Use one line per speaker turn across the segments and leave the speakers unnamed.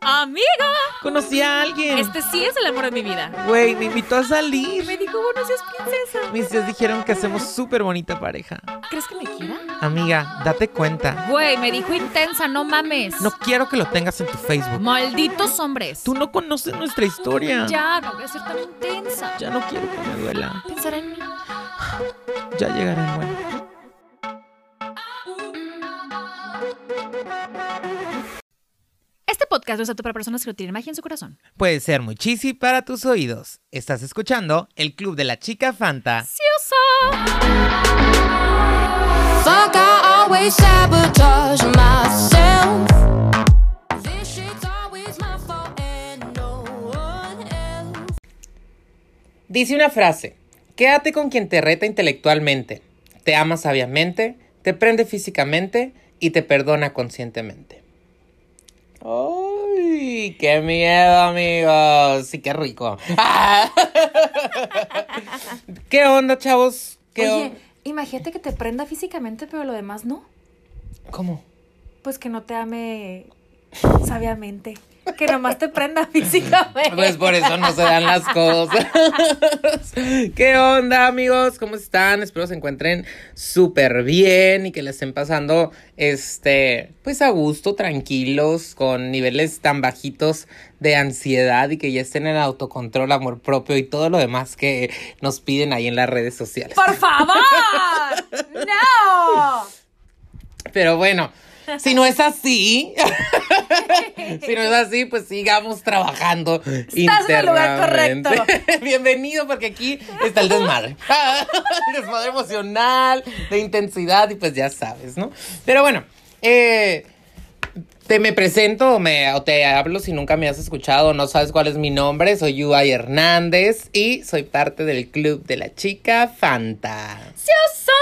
Amiga,
Conocí a alguien.
este sí es el amor de mi vida.
Güey, me invitó a salir.
Me dijo, buenos días, princesa.
Mis tías dijeron que hacemos súper bonita pareja.
¿Crees que me quiera?
Amiga, date cuenta.
Güey, me dijo intensa, no mames.
No quiero que lo tengas en tu Facebook.
Malditos hombres.
Tú no conoces nuestra historia.
Ya, no voy a ser tan intensa.
Ya no quiero que me duela.
Pensará en mí.
Ya llegará el bueno.
Este podcast no es apto para personas que no tienen magia en su corazón.
Puede ser muy cheesy para tus oídos. Estás escuchando el Club de la Chica Fanta. Dice una frase. Quédate con quien te reta intelectualmente, te ama sabiamente, te prende físicamente y te perdona conscientemente. ¡Ay! ¡Qué miedo, amigos! Sí, qué rico. ¿Qué onda, chavos? ¿Qué
Oye,
on-
imagínate que te prenda físicamente, pero lo demás no.
¿Cómo?
Pues que no te ame sabiamente. Que nomás te prenda físicamente.
Pues por eso no se dan las cosas. ¿Qué onda, amigos? ¿Cómo están? Espero se encuentren súper bien y que le estén pasando, este, pues a gusto, tranquilos, con niveles tan bajitos de ansiedad y que ya estén en autocontrol, amor propio y todo lo demás que nos piden ahí en las redes sociales.
¡Por favor! ¡No!
Pero bueno, si no es así, si no es así, pues sigamos trabajando.
Estás en el lugar correcto.
Bienvenido, porque aquí está el desmadre. el desmadre emocional, de intensidad, y pues ya sabes, ¿no? Pero bueno, eh. Te me presento o, me, o te hablo si nunca me has escuchado o no sabes cuál es mi nombre. Soy Yui Hernández y soy parte del club de la chica Fanta.
¡Ciosa!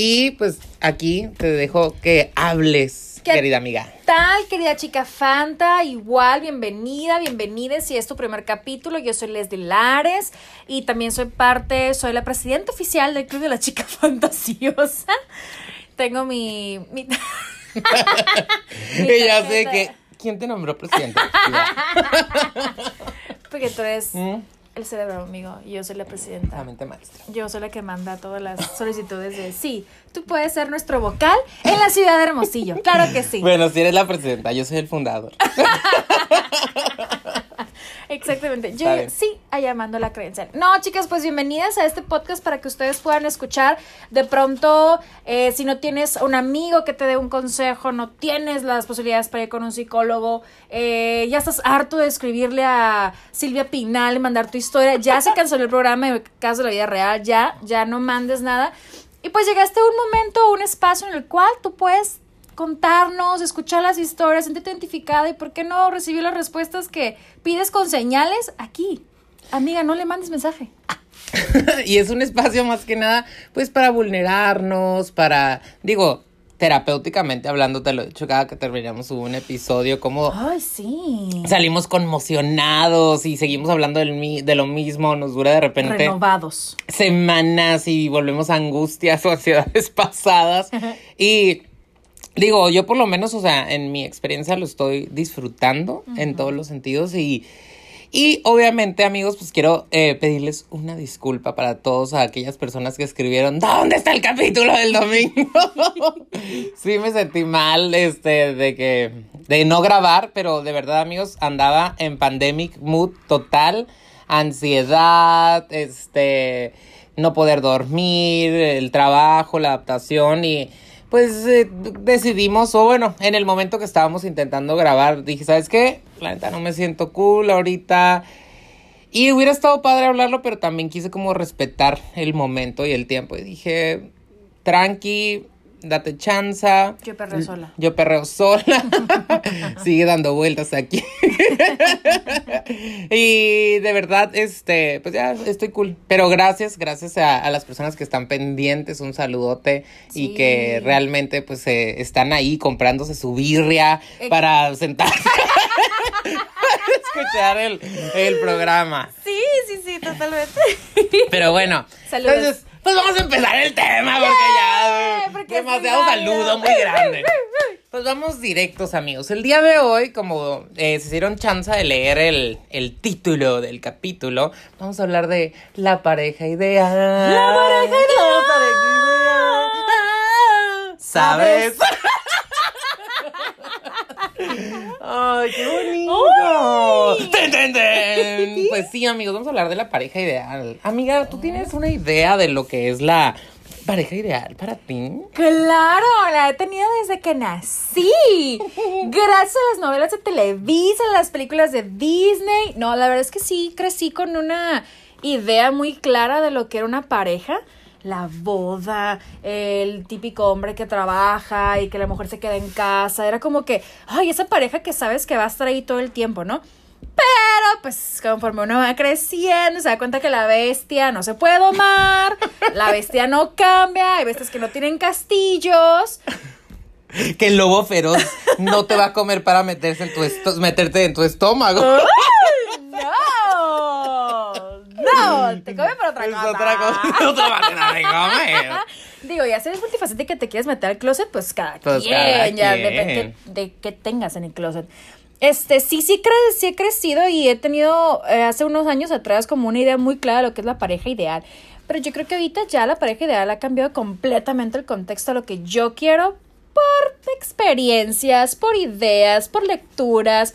Y pues aquí te dejo que hables,
¿Qué
querida amiga.
tal, querida chica Fanta? Igual, bienvenida, bienvenida. Si es tu primer capítulo, yo soy Leslie Lares y también soy parte, soy la presidenta oficial del Club de la Chica Fantasiosa. Tengo mi... mi-
Y ya sé que. ¿Quién te nombró presidente?
Porque tú eres
¿Mm?
El cerebro, amigo, yo soy la presidenta.
La mente maestra.
Yo soy la que manda todas las solicitudes de sí, tú puedes ser nuestro vocal en la ciudad de Hermosillo. Claro que sí.
Bueno, si eres la presidenta, yo soy el fundador.
Exactamente. Yo sí, allá mando la credencial. No, chicas, pues bienvenidas a este podcast para que ustedes puedan escuchar. De pronto, eh, si no tienes un amigo que te dé un consejo, no tienes las posibilidades para ir con un psicólogo, eh, ya estás harto de escribirle a Silvia Pinal y mandar tu historia, ya se canceló el programa de Caso de la Vida Real, ya, ya no mandes nada. Y pues llegaste a un momento, un espacio en el cual tú puedes contarnos, escuchar las historias, sentirte identificada y por qué no recibir las respuestas que pides con señales aquí. Amiga, no le mandes mensaje.
y es un espacio más que nada, pues para vulnerarnos, para. Digo, terapéuticamente hablando, te lo he dicho cada que terminamos un episodio, como.
Ay, sí.
Salimos conmocionados y seguimos hablando del mi- de lo mismo, nos dura de repente
Renovados.
semanas y volvemos a angustias o ansiedades pasadas. y digo, yo por lo menos, o sea, en mi experiencia lo estoy disfrutando en todos los sentidos y... Y obviamente, amigos, pues quiero eh, pedirles una disculpa para todas aquellas personas que escribieron, ¿dónde está el capítulo del domingo? sí, me sentí mal, este, de que, de no grabar, pero de verdad, amigos, andaba en pandemic mood total, ansiedad, este, no poder dormir, el trabajo, la adaptación y pues eh, decidimos, o bueno, en el momento que estábamos intentando grabar, dije, ¿sabes qué? La neta no me siento cool ahorita. Y hubiera estado padre hablarlo, pero también quise como respetar el momento y el tiempo. Y dije, tranqui, date chanza.
Yo perreo sola.
Yo perreo sola. Sigue dando vueltas aquí. y de verdad, este, pues ya estoy cool. Pero gracias, gracias a, a las personas que están pendientes, un saludote y
Sí.
que realmente pues eh, están ahí comprándose su birria
Eh.
para sentarse. escuchar el, el programa.
Sí, sí, sí, totalmente.
Pero bueno,
Saludos.
entonces, pues vamos a empezar el tema porque ya
Yeah, porque
demasiado saludo muy grande. Pues vamos directos, amigos. El día de hoy, como eh, se hicieron chance de leer el, el título del capítulo, vamos a hablar de la pareja ideal. La pareja ideal. ¿Sabes? Ay, qué bonito. Ten, ten, ten. Pues sí, amigos, vamos a hablar de la pareja ideal. Amiga, ¿tú tienes una idea de lo que es la pareja ideal para ti?
Claro, la he tenido desde que nací. Gracias a las novelas de Televisa, a las películas de Disney. No, la verdad es que sí, crecí con una idea muy clara de lo que era una pareja. La boda, el típico hombre que trabaja y que la mujer se queda en casa. Era como que, ay, esa pareja que sabes que va a estar ahí todo el tiempo, ¿no? Pero, pues, conforme uno va creciendo, se da cuenta que la bestia no se puede domar, la bestia no cambia, hay bestias que no tienen castillos.
Que el lobo feroz no te va a comer para meterse en tu meterte en tu estómago.
¡No! Te come por otra
Es
cosa.
otra cosa, otra manera de comer.
Digo, ya si eres multifacética y te quieres meter al closet, pues cada
Pues
quien,
cada
ya
quien.
depende de qué tengas en el closet. Este, sí, sí, cre sí he crecido y he tenido eh, hace unos años atrás como una idea muy clara de lo que es la pareja ideal. Pero yo creo que ahorita ya la pareja ideal ha cambiado completamente el contexto a lo que yo quiero por experiencias, por ideas, por lecturas.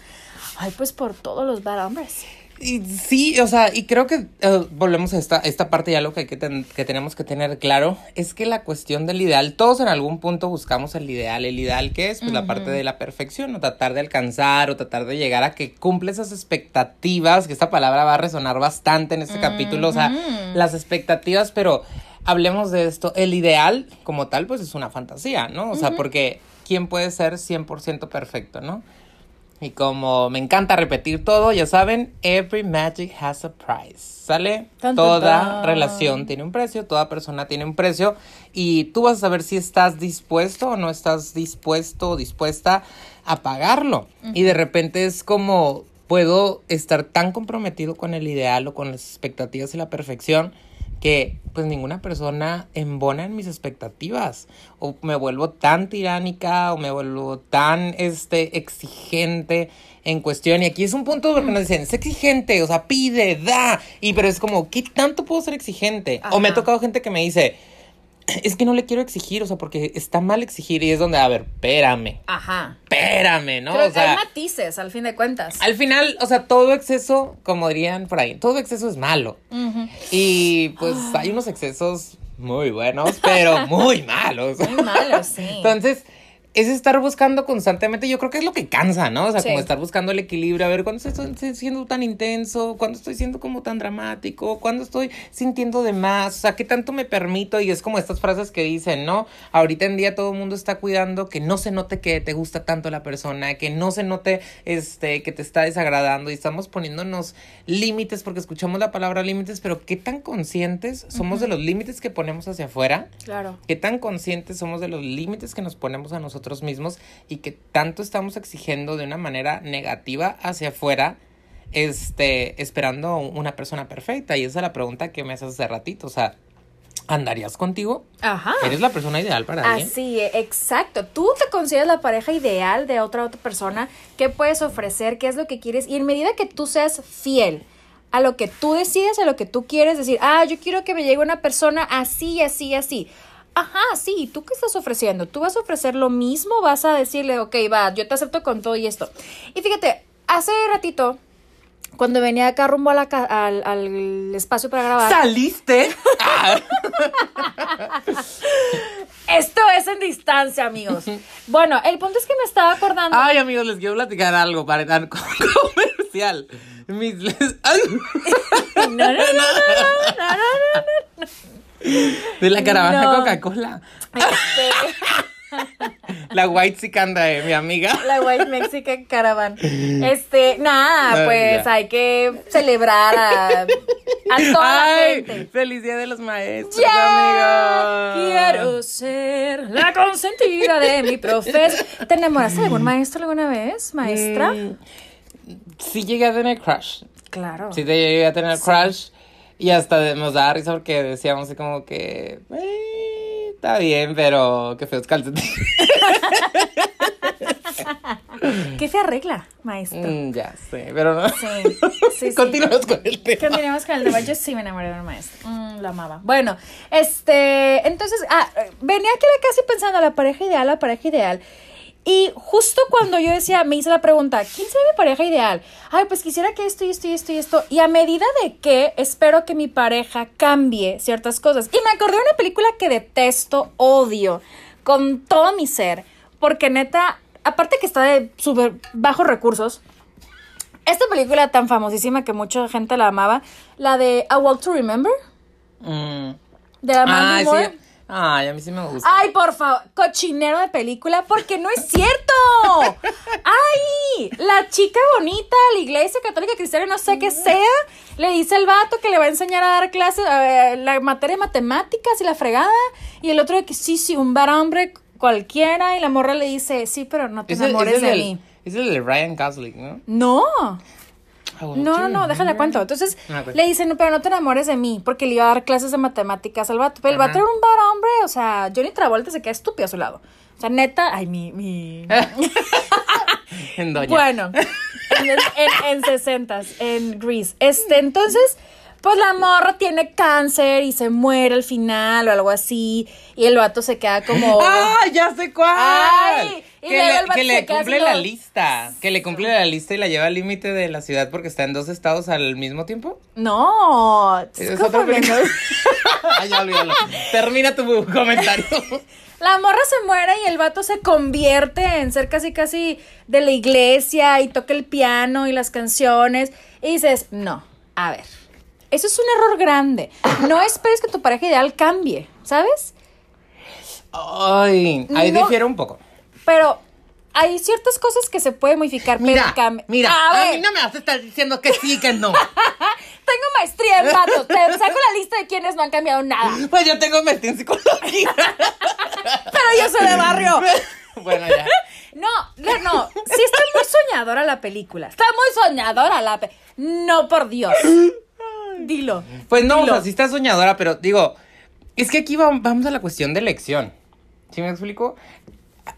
Ay, pues por todos los bad hombres.
Y sí, o sea, y creo que eh, volvemos a esta, esta parte ya lo que, hay que, ten- que tenemos que tener claro es que la cuestión del ideal, todos en algún punto buscamos el ideal. ¿El ideal qué es? Pues la parte de la perfección, o tratar de alcanzar, o tratar de llegar a que cumple esas expectativas, que esta palabra va a resonar bastante en este capítulo, o sea, las expectativas, pero hablemos de esto. El ideal, como tal, pues es una fantasía, ¿no? O sea, porque ¿quién puede ser 100% perfecto, no? Y como me encanta repetir todo, ya saben, every magic has a price. ¿Sale?
Tan, tan,
toda relación tiene un precio, toda persona tiene un precio y tú vas a saber si estás dispuesto o no estás dispuesto o dispuesta a pagarlo. Y de repente es como puedo estar tan comprometido con el ideal o con las expectativas y la perfección que pues ninguna persona embona en mis expectativas. O me vuelvo tan tiránica o me vuelvo tan este exigente en cuestión. Y aquí es un punto porque nos dicen es exigente o sea pide da y pero es como qué tanto puedo ser exigente o me ha tocado gente que me dice es que no le quiero exigir o sea porque está mal exigir. Y es donde a ver espérame.
Ajá.
Espérame no
Pero
o sea
hay matices, al fin de cuentas.
al final, o sea, todo exceso, como dirían por ahí, todo exceso es malo. Y pues hay unos excesos muy buenos, pero muy malos.
Muy malo, sí.
Entonces, es estar buscando constantemente, yo creo que es lo que cansa, ¿no? O sea,
Sí.
como estar buscando el equilibrio, a ver cuándo estoy siendo tan intenso, cuándo estoy siendo como tan dramático, cuándo estoy sintiendo de más, o sea, qué tanto me permito y es como estas frases que dicen, ¿no? Ahorita en día todo el mundo está cuidando que no se note que te gusta tanto la persona, que no se note este que te está desagradando y estamos poniéndonos límites porque escuchamos la palabra límites, pero qué tan conscientes somos de los límites que ponemos hacia afuera?
Claro.
qué tan conscientes somos de los límites que nos ponemos a nosotros mismos y que tanto estamos exigiendo de una manera negativa hacia afuera, este, esperando una persona perfecta. Y esa es la pregunta que me haces hace ratito. O sea, ¿andarías contigo?
Ajá.
¿Eres la persona ideal para alguien?
Así, exacto. Tú te consideras la pareja ideal de otra otra persona. ¿Qué puedes ofrecer? ¿Qué es lo que quieres? Y en medida que tú seas fiel a lo que tú decides, a lo que tú quieres, decir, ah, yo quiero que me llegue una persona así, así, así. Ajá, sí, ¿y ¿tú qué estás ofreciendo? ¿Tú vas a ofrecer lo mismo? ¿Vas a decirle, ok, va, yo te acepto con todo y esto? Y fíjate, hace ratito, cuando venía acá rumbo a la ca- al, al espacio para grabar.
¿Saliste? Ah,
Esto es en distancia, amigos. Bueno, el punto es que me estaba acordando.
Ay, amigos, les quiero platicar algo para dar comercial. Mis...
No, no, no, no, no, no, no, no.
De la caravana
No.
Coca-Cola.
Este,
La White Sicanda de mi amiga.
la White Mexican Caravan. Este, nada,
No,
pues
ya.
hay que celebrar a, a toda la
Ay,
gente.
feliz día de los maestros, amigos.
quiero ser la consentida de mi profesor. ¿Te enamoraste de algún maestro alguna vez, maestra?
Mm, sí llegué a tener crush.
Claro.
Sí te llegué a tener crush. Y hasta nos daba risa porque decíamos así como que... "Eh, está bien, pero qué feos calcetines.
Qué fea regla, maestro.
Mm, ya sé, pero no.
Sí, sí, sí.
Continuamos con el tema.
Continuamos con el tema. Yo sí me enamoré de un maestro. Mm, lo amaba. Bueno, este. Entonces, ah, venía aquí y pensando, la pareja ideal, la pareja ideal. Y justo cuando yo decía, me hice la pregunta, ¿quién sería mi pareja ideal? Ay, pues quisiera que esto y esto y esto y esto. Y a medida de que espero que mi pareja cambie ciertas cosas. Y me acordé de una película que detesto, odio, con todo mi ser. Porque neta, aparte que está de súper bajos recursos, esta película tan famosísima que mucha gente la amaba, la de A Walk to Remember,
Mm.
de la Mandy Moore.
sí. Ay, a mí sí me gusta.
Ay, por favor, cochinero de película, porque no es cierto. Ay, la chica bonita, la iglesia católica cristiana, no sé qué sea, le dice al vato que le va a enseñar a dar clases, eh, la materia de matemáticas y la fregada, y el otro de que sí, sí, un bar hombre cualquiera, y la morra le dice, sí, pero no te
Es el,
enamores
es el
de mí.
es el de Ryan Gosling, ¿no?
No.
Ah, bueno,
No, no, no, déjale
remember.
cuento. Entonces
Ah, pues.
le dicen, pero no te enamores de mí, porque le iba a dar clases de matemáticas al vato. Pero el vato era un bar hombre, o sea, Johnny Travolta se queda estúpido a su lado. O sea, neta, ay, mi, mi.
En Doña.
Bueno, en, en, en 60 en Grease. Este, entonces, pues la morra tiene cáncer y se muere al final o algo así. Y el vato se queda como.
¡Ah, ya sé cuál!
Ay, y
que le, que cumple la lista. Que le cumple la lista y la lleva al límite de la ciudad porque está en dos estados al mismo tiempo.
No,
Es otra película. Ay, ya olvídalo. Termina tu comentario.
La morra se muere y el vato se convierte en ser casi casi de la iglesia y toca el piano y las canciones. Y dices, no, a ver, eso es un error grande. No esperes que tu pareja ideal cambie, ¿sabes?
Ay, ahí
No.
difiere un poco.
Pero hay ciertas cosas que se pueden modificar. pero
Mira, mira,
a
mí no me vas a estar diciendo que sí, que no.
tengo maestría en vatos. Te saco la lista de quienes no han cambiado nada.
Pues yo tengo maestría en psicología.
Pero yo soy de barrio.
bueno, ya.
No, no, no. Sí está muy soñadora la película. Está muy soñadora la pe... No, por Dios. Dilo.
Pues no, o
Dilo.
sea, sí está soñadora, pero digo, es que aquí va- vamos a la cuestión de elección. ¿Sí me explico?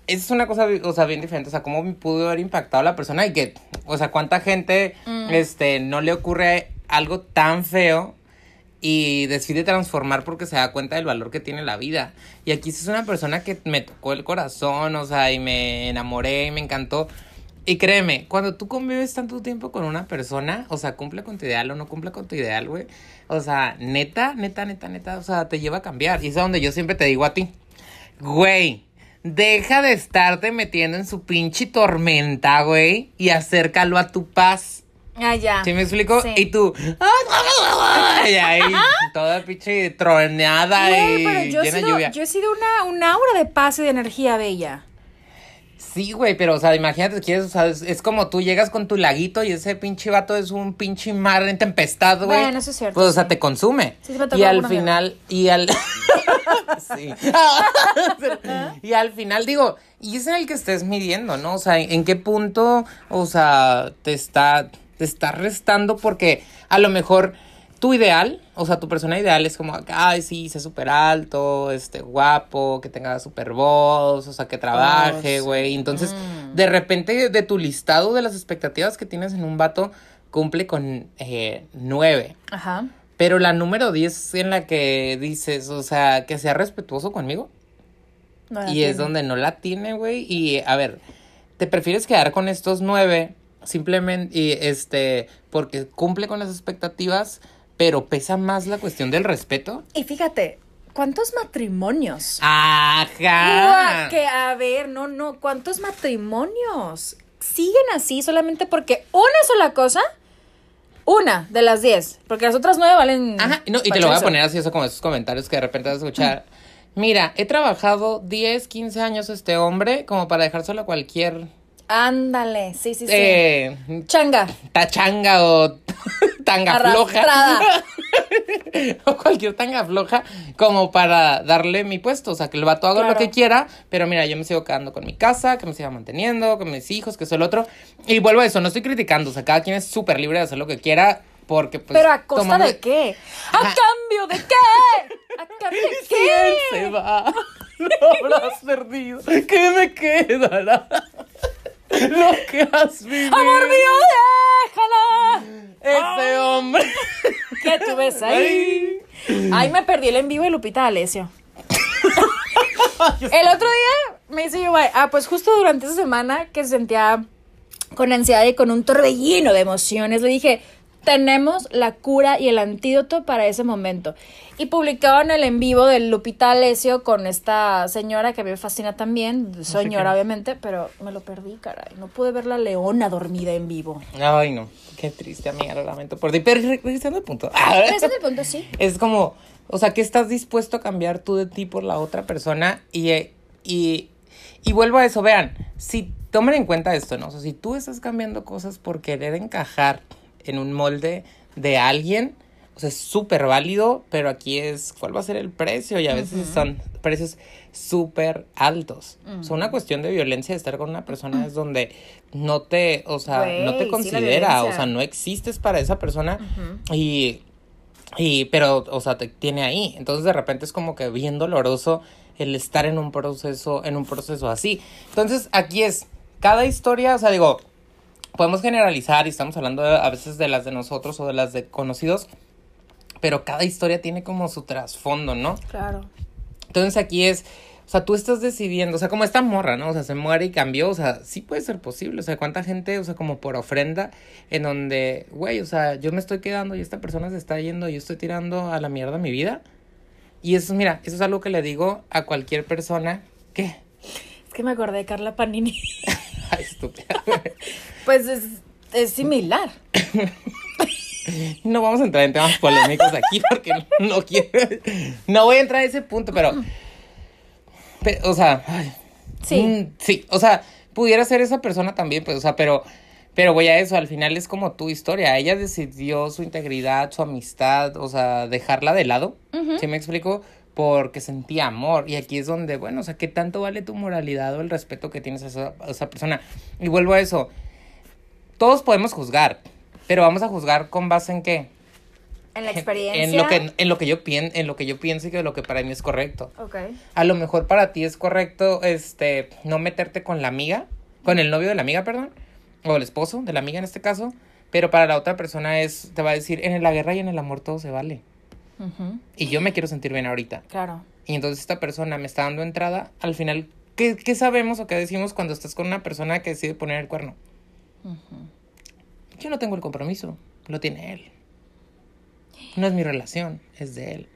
Es una cosa, o sea, bien diferente. O sea, cómo pudo haber impactado a la persona y que, o sea, cuánta gente,
Mm.
este, no le ocurre algo tan feo y decide transformar porque se da cuenta del valor que tiene la vida. Y aquí es una persona que me tocó el corazón, o sea, y me enamoré y me encantó. Y créeme, cuando tú convives tanto tiempo con una persona, o sea, cumple con tu ideal o no cumple con tu ideal, güey. O sea, neta, neta, neta, neta, o sea, te lleva a cambiar. Y es a donde yo siempre te digo a ti, güey, deja de estarte metiendo en su pinche tormenta, güey, y acércalo a tu paz.
Ah, ya.
¿Sí me explico?
Sí.
Y tú, y ahí, toda pinche troneada
Güey,
y
pero yo
llena
sido,
lluvia.
yo he sido una, un aura de paz y de energía bella.
Sí, güey, pero, o sea, imagínate, quieres, o sea, es, es como tú llegas con tu laguito y ese pinche vato es un pinche mar en tempestad, güey.
Bueno, eso es cierto,
Pues, o sea,
sí.
te consume.
Sí, se me
y al final, y al... sí. y al final, digo, y es en el que estés midiendo, ¿no? O sea, ¿en qué punto, o sea, te está, te está restando? Porque a lo mejor tu ideal, o sea, tu persona ideal es como, ay, sí, sea súper alto, este, guapo, que tenga súper voz, o sea, que trabaje, güey. Entonces,
Mm.
de repente, de tu listado de las expectativas que tienes en un vato, cumple con eh, nueve.
Ajá.
Pero la número 10 en la que dices, o sea, que sea respetuoso conmigo.
No
y es donde no la tiene, güey. Y a ver, ¿te prefieres quedar con estos nueve simplemente y este porque cumple con las expectativas, pero pesa más la cuestión del respeto?
Y fíjate, ¿cuántos matrimonios?
Ajá.
Que a ver, no, no, ¿cuántos matrimonios siguen así solamente porque una sola cosa? Una de las diez, porque las otras nueve valen.
Ajá, no, y te lo voy a poner así, eso como esos comentarios que de repente vas a escuchar. Mira, he trabajado 10, 15 años este hombre como para dejárselo a cualquier
Ándale, sí, sí, sí.
eh,
Changa.
tachanga o tanga floja.
Arrastrada.
o cualquier tanga floja como para darle mi puesto. O sea, que el vato haga lo que quiera, pero mira, yo me sigo quedando con mi casa, que me siga manteniendo, con mis hijos, que eso el otro. Y vuelvo a eso, no estoy criticando, o sea, cada quien es súper libre de hacer lo que quiera, porque pues...
Pero a costa
tomando-
de qué? ¿A
Ajá.
cambio de qué? ¿A cambio de
Si él se
qué?
va, lo habrás perdido. ¿Qué me quedará? Lo que has vivido.
Amor mío, déjala.
Ese hombre.
¿Qué tú ves ahí? Ay, me perdí el en vivo de Lupita D'Alessio. El otro día me dice yo, ah, pues justo durante esa semana que se sentía con ansiedad y con un torbellino de emociones, le dije, tenemos la cura y el antídoto para ese momento. Y publicaron el en vivo de Lupita Alessio con esta señora que a mí me fascina también, señora obviamente, pero me lo perdí, caray. No pude ver la leona dormida en vivo.
Ay, no. Qué triste, amiga. Lo lamento por ti. Pero re- regresando al punto. Ah,
es el punto, sí.
Es como, o sea, que estás dispuesto a cambiar tú de ti por la otra persona y, eh, y, y vuelvo a eso, vean, si tomen en cuenta esto, ¿no? O sea, si tú estás cambiando cosas por querer encajar en un molde de alguien, o sea, es súper válido, pero aquí es, ¿cuál va a ser el precio? Y a veces son precios súper altos. O sea, una cuestión de violencia de estar con una persona es donde no te, o sea, no te
sí,
considera, o sea, no existes para esa persona y y, pero, o sea, te tiene ahí. Entonces, de repente es como que bien doloroso el estar en un proceso, en un proceso así. Entonces, aquí es, cada historia, o sea, digo, podemos generalizar y estamos hablando de- a veces de las de nosotros o de las de conocidos, pero cada historia tiene como su trasfondo, ¿no?
Claro.
Entonces aquí es, o sea, tú estás decidiendo, o sea, como esta morra, ¿no? O sea, se muere y cambió, o sea, sí puede ser posible, o sea, cuánta gente, o sea, como por ofrenda, en donde, güey, o sea, yo me estoy quedando y esta persona se está yendo y yo estoy tirando a la mierda mi vida. Y eso, mira, eso es algo que le digo a cualquier persona que...
Es que me acordé de Carla Panini.
Ay, estúpida.
Pues es, es similar.
No vamos a entrar en temas polémicos aquí porque no, no quiero. No voy a entrar a ese punto, pero. pe- o sea. ay,
Sí.
mm, sí, o sea, pudiera ser esa persona también, pues, o sea, pero. Pero voy a eso, al final es como tu historia. Ella decidió su integridad, su amistad, o sea, dejarla de lado. ¿Sí me explico? Porque sentía amor. Y aquí es donde, bueno, o sea, ¿qué tanto vale tu moralidad o el respeto que tienes a esa, a esa persona? Y vuelvo a eso. Todos podemos juzgar, pero vamos a juzgar con base en qué?
En la experiencia.
En lo que, en lo que yo pien, en lo que yo pienso y que lo que para mí es correcto.
Ok.
A lo mejor para ti es correcto, este, no meterte con la amiga, con el novio de la amiga, perdón, o el esposo de la amiga en este caso, pero para la otra persona es, te va a decir, en la guerra y en el amor todo se vale.
Ujú,
Y yo me quiero sentir bien ahorita.
Claro.
Y entonces esta persona me está dando entrada, al final, ¿qué, qué sabemos o qué decimos cuando estás con una persona que decide poner el cuerno? Yo no tengo el compromiso, lo tiene él. No es mi relación, es de él.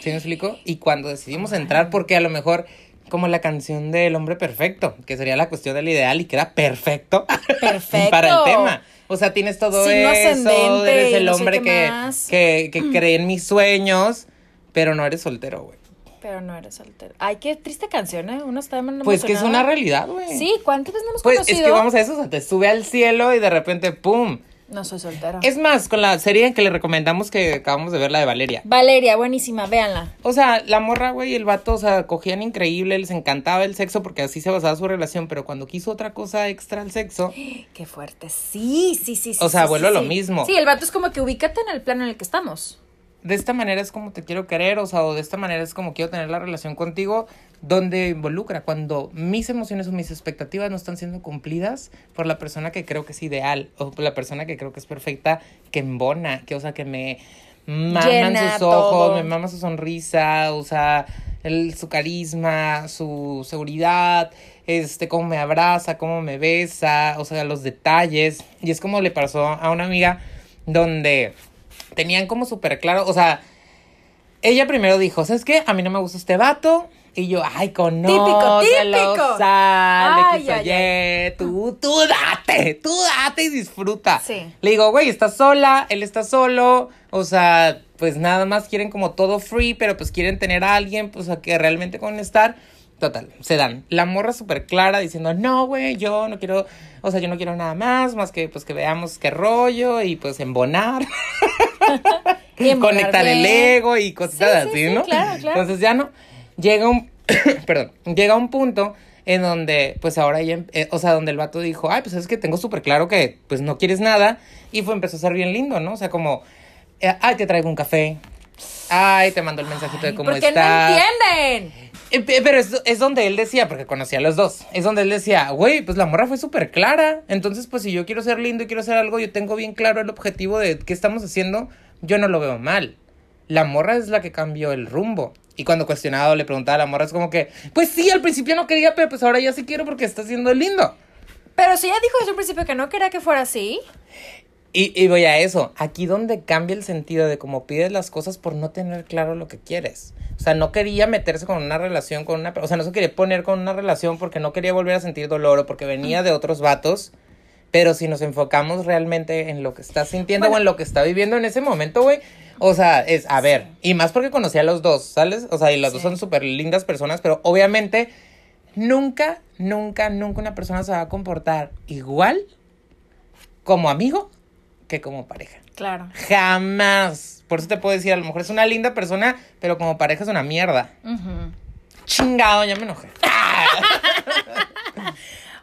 ¿Sí me explico? Y cuando decidimos entrar, porque a lo mejor, como la canción del hombre perfecto, que sería la cuestión del ideal y queda perfecto.
Perfecto.
para el tema. O sea, tienes todo
Signo
eso, eres el
no sé
hombre que, que, que cree en mis sueños, pero no eres soltero, güey.
Pero no eres soltero. Ay, qué triste canción, ¿eh? Uno está
Pues que es una
emocionado.
realidad, güey.
Sí, ¿cuántas veces no hemos
Pues
conocido?
es que vamos a eso, o sea, te sube al cielo y de repente, ¡pum!
No soy soltera.
Es más, con la serie que le recomendamos que acabamos de ver, la de Valeria.
Valeria, buenísima, véanla.
O sea, la morra, güey, y el vato, o sea, cogían increíble, les encantaba el sexo porque así se basaba su relación, pero cuando quiso otra cosa extra al sexo,
Qué fuerte. Sí, sí, sí. sí
O sea,
sí,
vuelvo
sí,
a lo mismo.
Sí, el vato es como que ubícate en el plano en el que estamos.
De esta manera es como te quiero querer, o sea, o de esta manera es como quiero tener la relación contigo, donde involucra cuando mis emociones o mis expectativas no están siendo cumplidas por la persona que creo que es ideal, o por la persona que creo que es perfecta, que embona, que, o sea, que me maman
Llena
sus ojos,
todo.
me mama su sonrisa, o sea, el, su carisma, su seguridad, este, cómo me abraza, cómo me besa, o sea, los detalles. Y es como le pasó a una amiga donde tenían como súper claro, o sea, ella primero dijo, ¿sabes qué? A mí no me gusta este vato. Y yo, ay, conócelo,
típico.
sale,
Ay,
X o
ay,
Y, tú, tú date, tú date y disfruta.
Sí.
Le digo, güey, estás sola, él está solo, o sea, pues nada más quieren como todo free, pero pues quieren tener a alguien, pues a que realmente con estar. Total, se dan. La morra súper clara diciendo, no, güey, yo no quiero, o sea, yo no quiero nada más, más que pues que veamos qué rollo y pues embonar. Conectar el ego y cositas
Sí, sí,
así,
sí,
¿no?
claro, claro.
Entonces ya no. Llega un, perdón, llega un punto en donde, pues ahora ya, eh, o sea, donde el vato dijo, ay, pues es que tengo súper claro que, pues no quieres nada. Y fue, empezó a ser bien lindo, ¿no? O sea, como, eh, ay, te traigo un café. Ay, te mando el mensajito de cómo
¿Por qué no
estás.
entienden?
Eh, pe- Pero es, es donde él decía, porque conocía a los dos, es donde él decía, güey, pues la morra fue súper clara. Entonces, pues si yo quiero ser lindo y quiero hacer algo, yo tengo bien claro el objetivo de qué estamos haciendo, yo no lo veo mal. La morra es la que cambió el rumbo. Y cuando cuestionado le preguntaba a la morra, es como que, pues sí, al principio no quería, pero pues ahora ya sí quiero porque está siendo lindo.
Pero si ella dijo desde un principio que no quería que fuera así.
Y, y voy a eso, aquí donde cambia el sentido de cómo pides las cosas por no tener claro lo que quieres. O sea, no quería meterse con una relación con una... O sea, no se quería poner con una relación porque no quería volver a sentir dolor o porque venía de otros vatos. Pero si nos enfocamos realmente en lo que está sintiendo o en lo que está viviendo en ese momento, güey. O sea, es, a ver, y más porque conocí a los dos, ¿sabes? O sea, y las dos son súper lindas personas, pero obviamente nunca, nunca, nunca una persona se va a comportar igual como amigo que como pareja.
Claro.
Jamás. Por eso te puedo decir, a lo mejor es una linda persona, pero como pareja es una mierda.
Ujú.
Chingado, ya me enojé.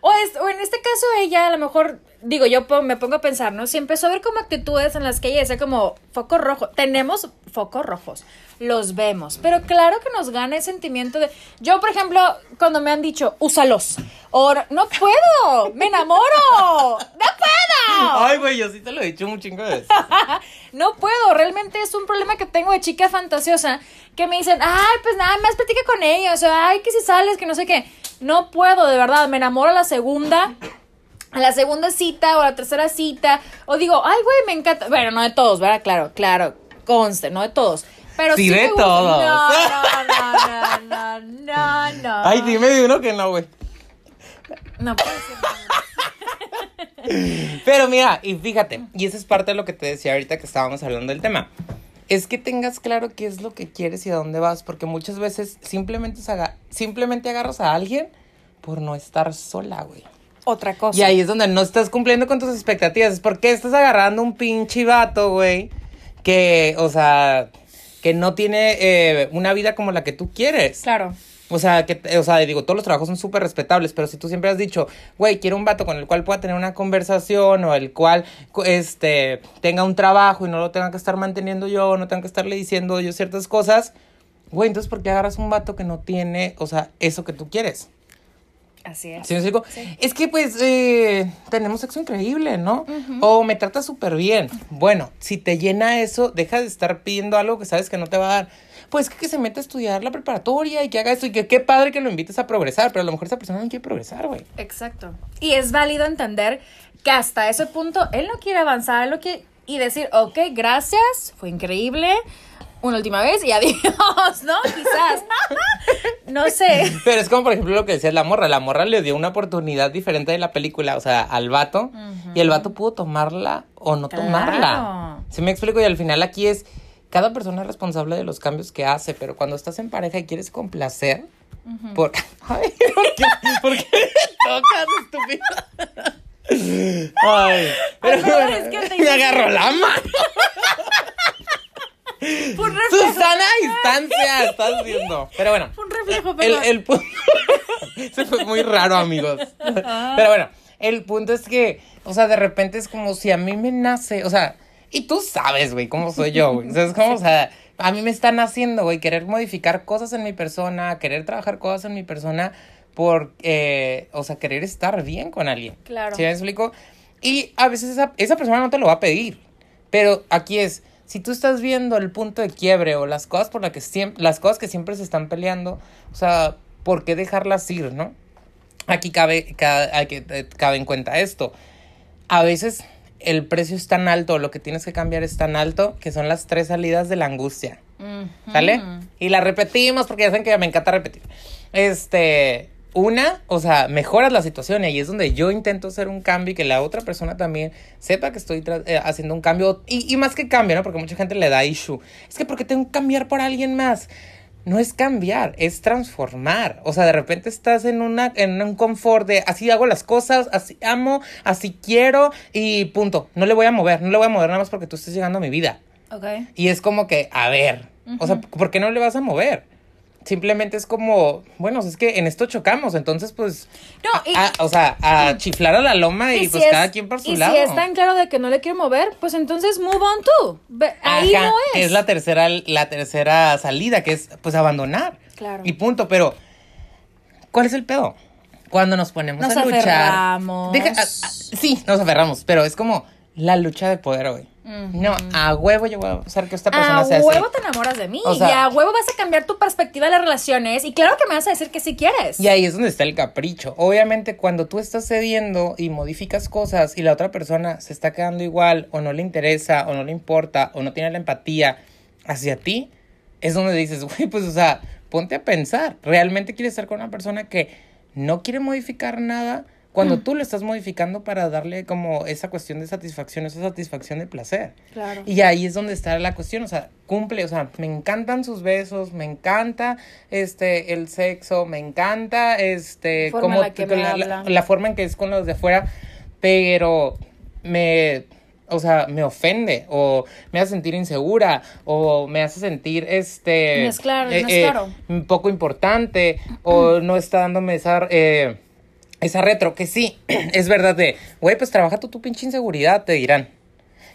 O, es- o en este caso ella a lo mejor, digo, yo me pongo a pensar, ¿no? Si empezó a ver como actitudes en las que ella decía como foco rojo, tenemos focos rojos, los vemos, pero claro que nos gana el sentimiento de, yo por ejemplo, cuando me han dicho, úsalos, o no puedo, me enamoro.
Ay, güey, yo sí te lo he dicho un chingo de veces.
No puedo, realmente es un problema que tengo de chica fantasiosa que me dicen, ay, pues nada más platica con ella, o sea, ay, que si sales, que no sé qué. No puedo, de verdad, me enamoro a la segunda, a la segunda cita o a la tercera cita, o digo, ay, güey, me encanta. Bueno, no de todos, ¿verdad? Claro, claro, conste, no de todos. Pero
Sí,
sí,
de todos.
No, no, no, no, no, no.
Ay, dime de uno que no, güey.
No decir nada.
Pero mira, y fíjate, y esa es parte de lo que te decía ahorita que estábamos hablando del tema. Es que tengas claro qué es lo que quieres y a dónde vas, porque muchas veces simplemente, aga- simplemente agarras a alguien por no estar sola, güey.
Otra cosa.
Y ahí es donde no estás cumpliendo con tus expectativas. Es porque estás agarrando un pinche vato, güey. Que, o sea, que no tiene eh, una vida como la que tú quieres.
Claro.
O sea, que, o sea, digo, todos los trabajos son súper respetables, pero si tú siempre has dicho, güey, quiero un vato con el cual pueda tener una conversación o el cual, cu- este, tenga un trabajo y no lo tenga que estar manteniendo yo, no tenga que estarle diciendo yo ciertas cosas, güey, entonces, ¿por qué agarras un vato que no tiene, o sea, eso que tú quieres?
Así es.
¿Sí me explico? Es que, pues, eh, tenemos sexo increíble, ¿no? O me trata súper bien. Bueno, si te llena eso, deja de estar pidiendo algo que sabes que no te va a dar. Pues que, que se meta a estudiar la preparatoria y que haga esto y que qué padre que lo invites a progresar, pero a lo mejor esa persona no quiere progresar, güey.
Exacto. Y es válido entender que hasta ese punto él no quiere avanzar, él no quiere y decir, ok, gracias, fue increíble, una última vez y adiós, ¿no? Quizás. no sé.
Pero es como, por ejemplo, lo que decía la morra. La morra le dio una oportunidad diferente de la película, o sea, al vato. Y el vato pudo tomarla o no
Claro.
tomarla. ¿Sí me explico? Y al final aquí es, cada persona es responsable de los cambios que hace, pero cuando estás en pareja y quieres complacer, por... Ay, ¿por qué, ¿por qué me tocas, estúpida? Ay, pero
no, es que te
me agarró la mano. Susana a distancia, estás viendo. Pero bueno.
Fue un reflejo,
El,
perdón.
el pu- Se fue muy raro, amigos. Pero bueno, el punto es que, o sea, de repente es como si a mí me nace, o sea, y tú sabes, güey, cómo soy yo, güey. O sea, es como, o sea, a mí me están haciendo, güey, querer modificar cosas en mi persona, querer trabajar cosas en mi persona por, eh, o sea, querer estar bien con alguien.
Claro.
¿Sí me explico? Y a veces esa, esa persona no te lo va a pedir. Pero aquí es, si tú estás viendo el punto de quiebre o las cosas por las que siempre, las cosas que siempre se están peleando, o sea, ¿por qué dejarlas ir, no? Aquí cabe, ca- hay que, eh, cabe en cuenta esto. A veces el precio es tan alto, lo que tienes que cambiar es tan alto, que son las tres salidas de la angustia. ¿Sale? Y la repetimos porque ya saben que me encanta repetir. Este, una, o sea, mejoras la situación y ahí es donde yo intento hacer un cambio y que la otra persona también sepa que estoy eh, haciendo un cambio. Y, y más que cambio, ¿no? Porque mucha gente le da issue. Es que porque tengo que cambiar por alguien más. No es cambiar, es transformar. O sea, de repente estás en una en un confort de así hago las cosas, así amo, así quiero y punto. No le voy a mover, no le voy a mover nada más porque tú estés llegando a mi vida.
Ok.
Y es como que, a ver, o sea, ¿por qué no le vas a mover? Simplemente es como, bueno, es que en esto chocamos, entonces pues,
No, y-
a- o sea, a chiflar a la loma y,
si
pues
es-
cada quien por su
y
lado.
si es tan claro de que no le quiero mover, pues entonces move on tú. Ahí
Ajá,
no es.
es la tercera, la tercera salida, que es pues abandonar.
Claro.
Y punto, pero ¿cuál es el pedo? Cuando nos ponemos
Nos
a luchar.
aferramos.
Deja- a- a- sí, nos aferramos, pero es como la lucha de poder, No, a huevo yo voy a hacer que esta persona
A
sea así.
huevo te enamoras de mí.
O sea-
y a huevo vas a cambiar tu perspectiva de las relaciones. Y claro que me vas a decir que sí quieres.
Y ahí es donde está el capricho. Obviamente, cuando tú estás cediendo y modificas cosas y la otra persona se está quedando igual, o no le interesa, o no le importa, o no tiene la empatía hacia ti, es donde dices, güey, pues, o sea, ponte a pensar. ¿Realmente quieres estar con una persona que no quiere modificar nada? Cuando tú lo estás modificando para darle como esa cuestión de satisfacción, esa satisfacción de placer.
Claro.
Y ahí es donde está la cuestión, o sea, cumple, o sea, me encantan sus besos, me encanta este el sexo, me encanta este
forma
como
la que me
la, la-
habla.
la forma en que es con los de afuera, pero me o sea, me ofende o me hace sentir insegura o me hace sentir este
No es claro, no es claro.
poco importante o no está dándome esa eh, esa retro, que sí, es verdad de, güey, pues trabaja tú tu pinche inseguridad, te dirán.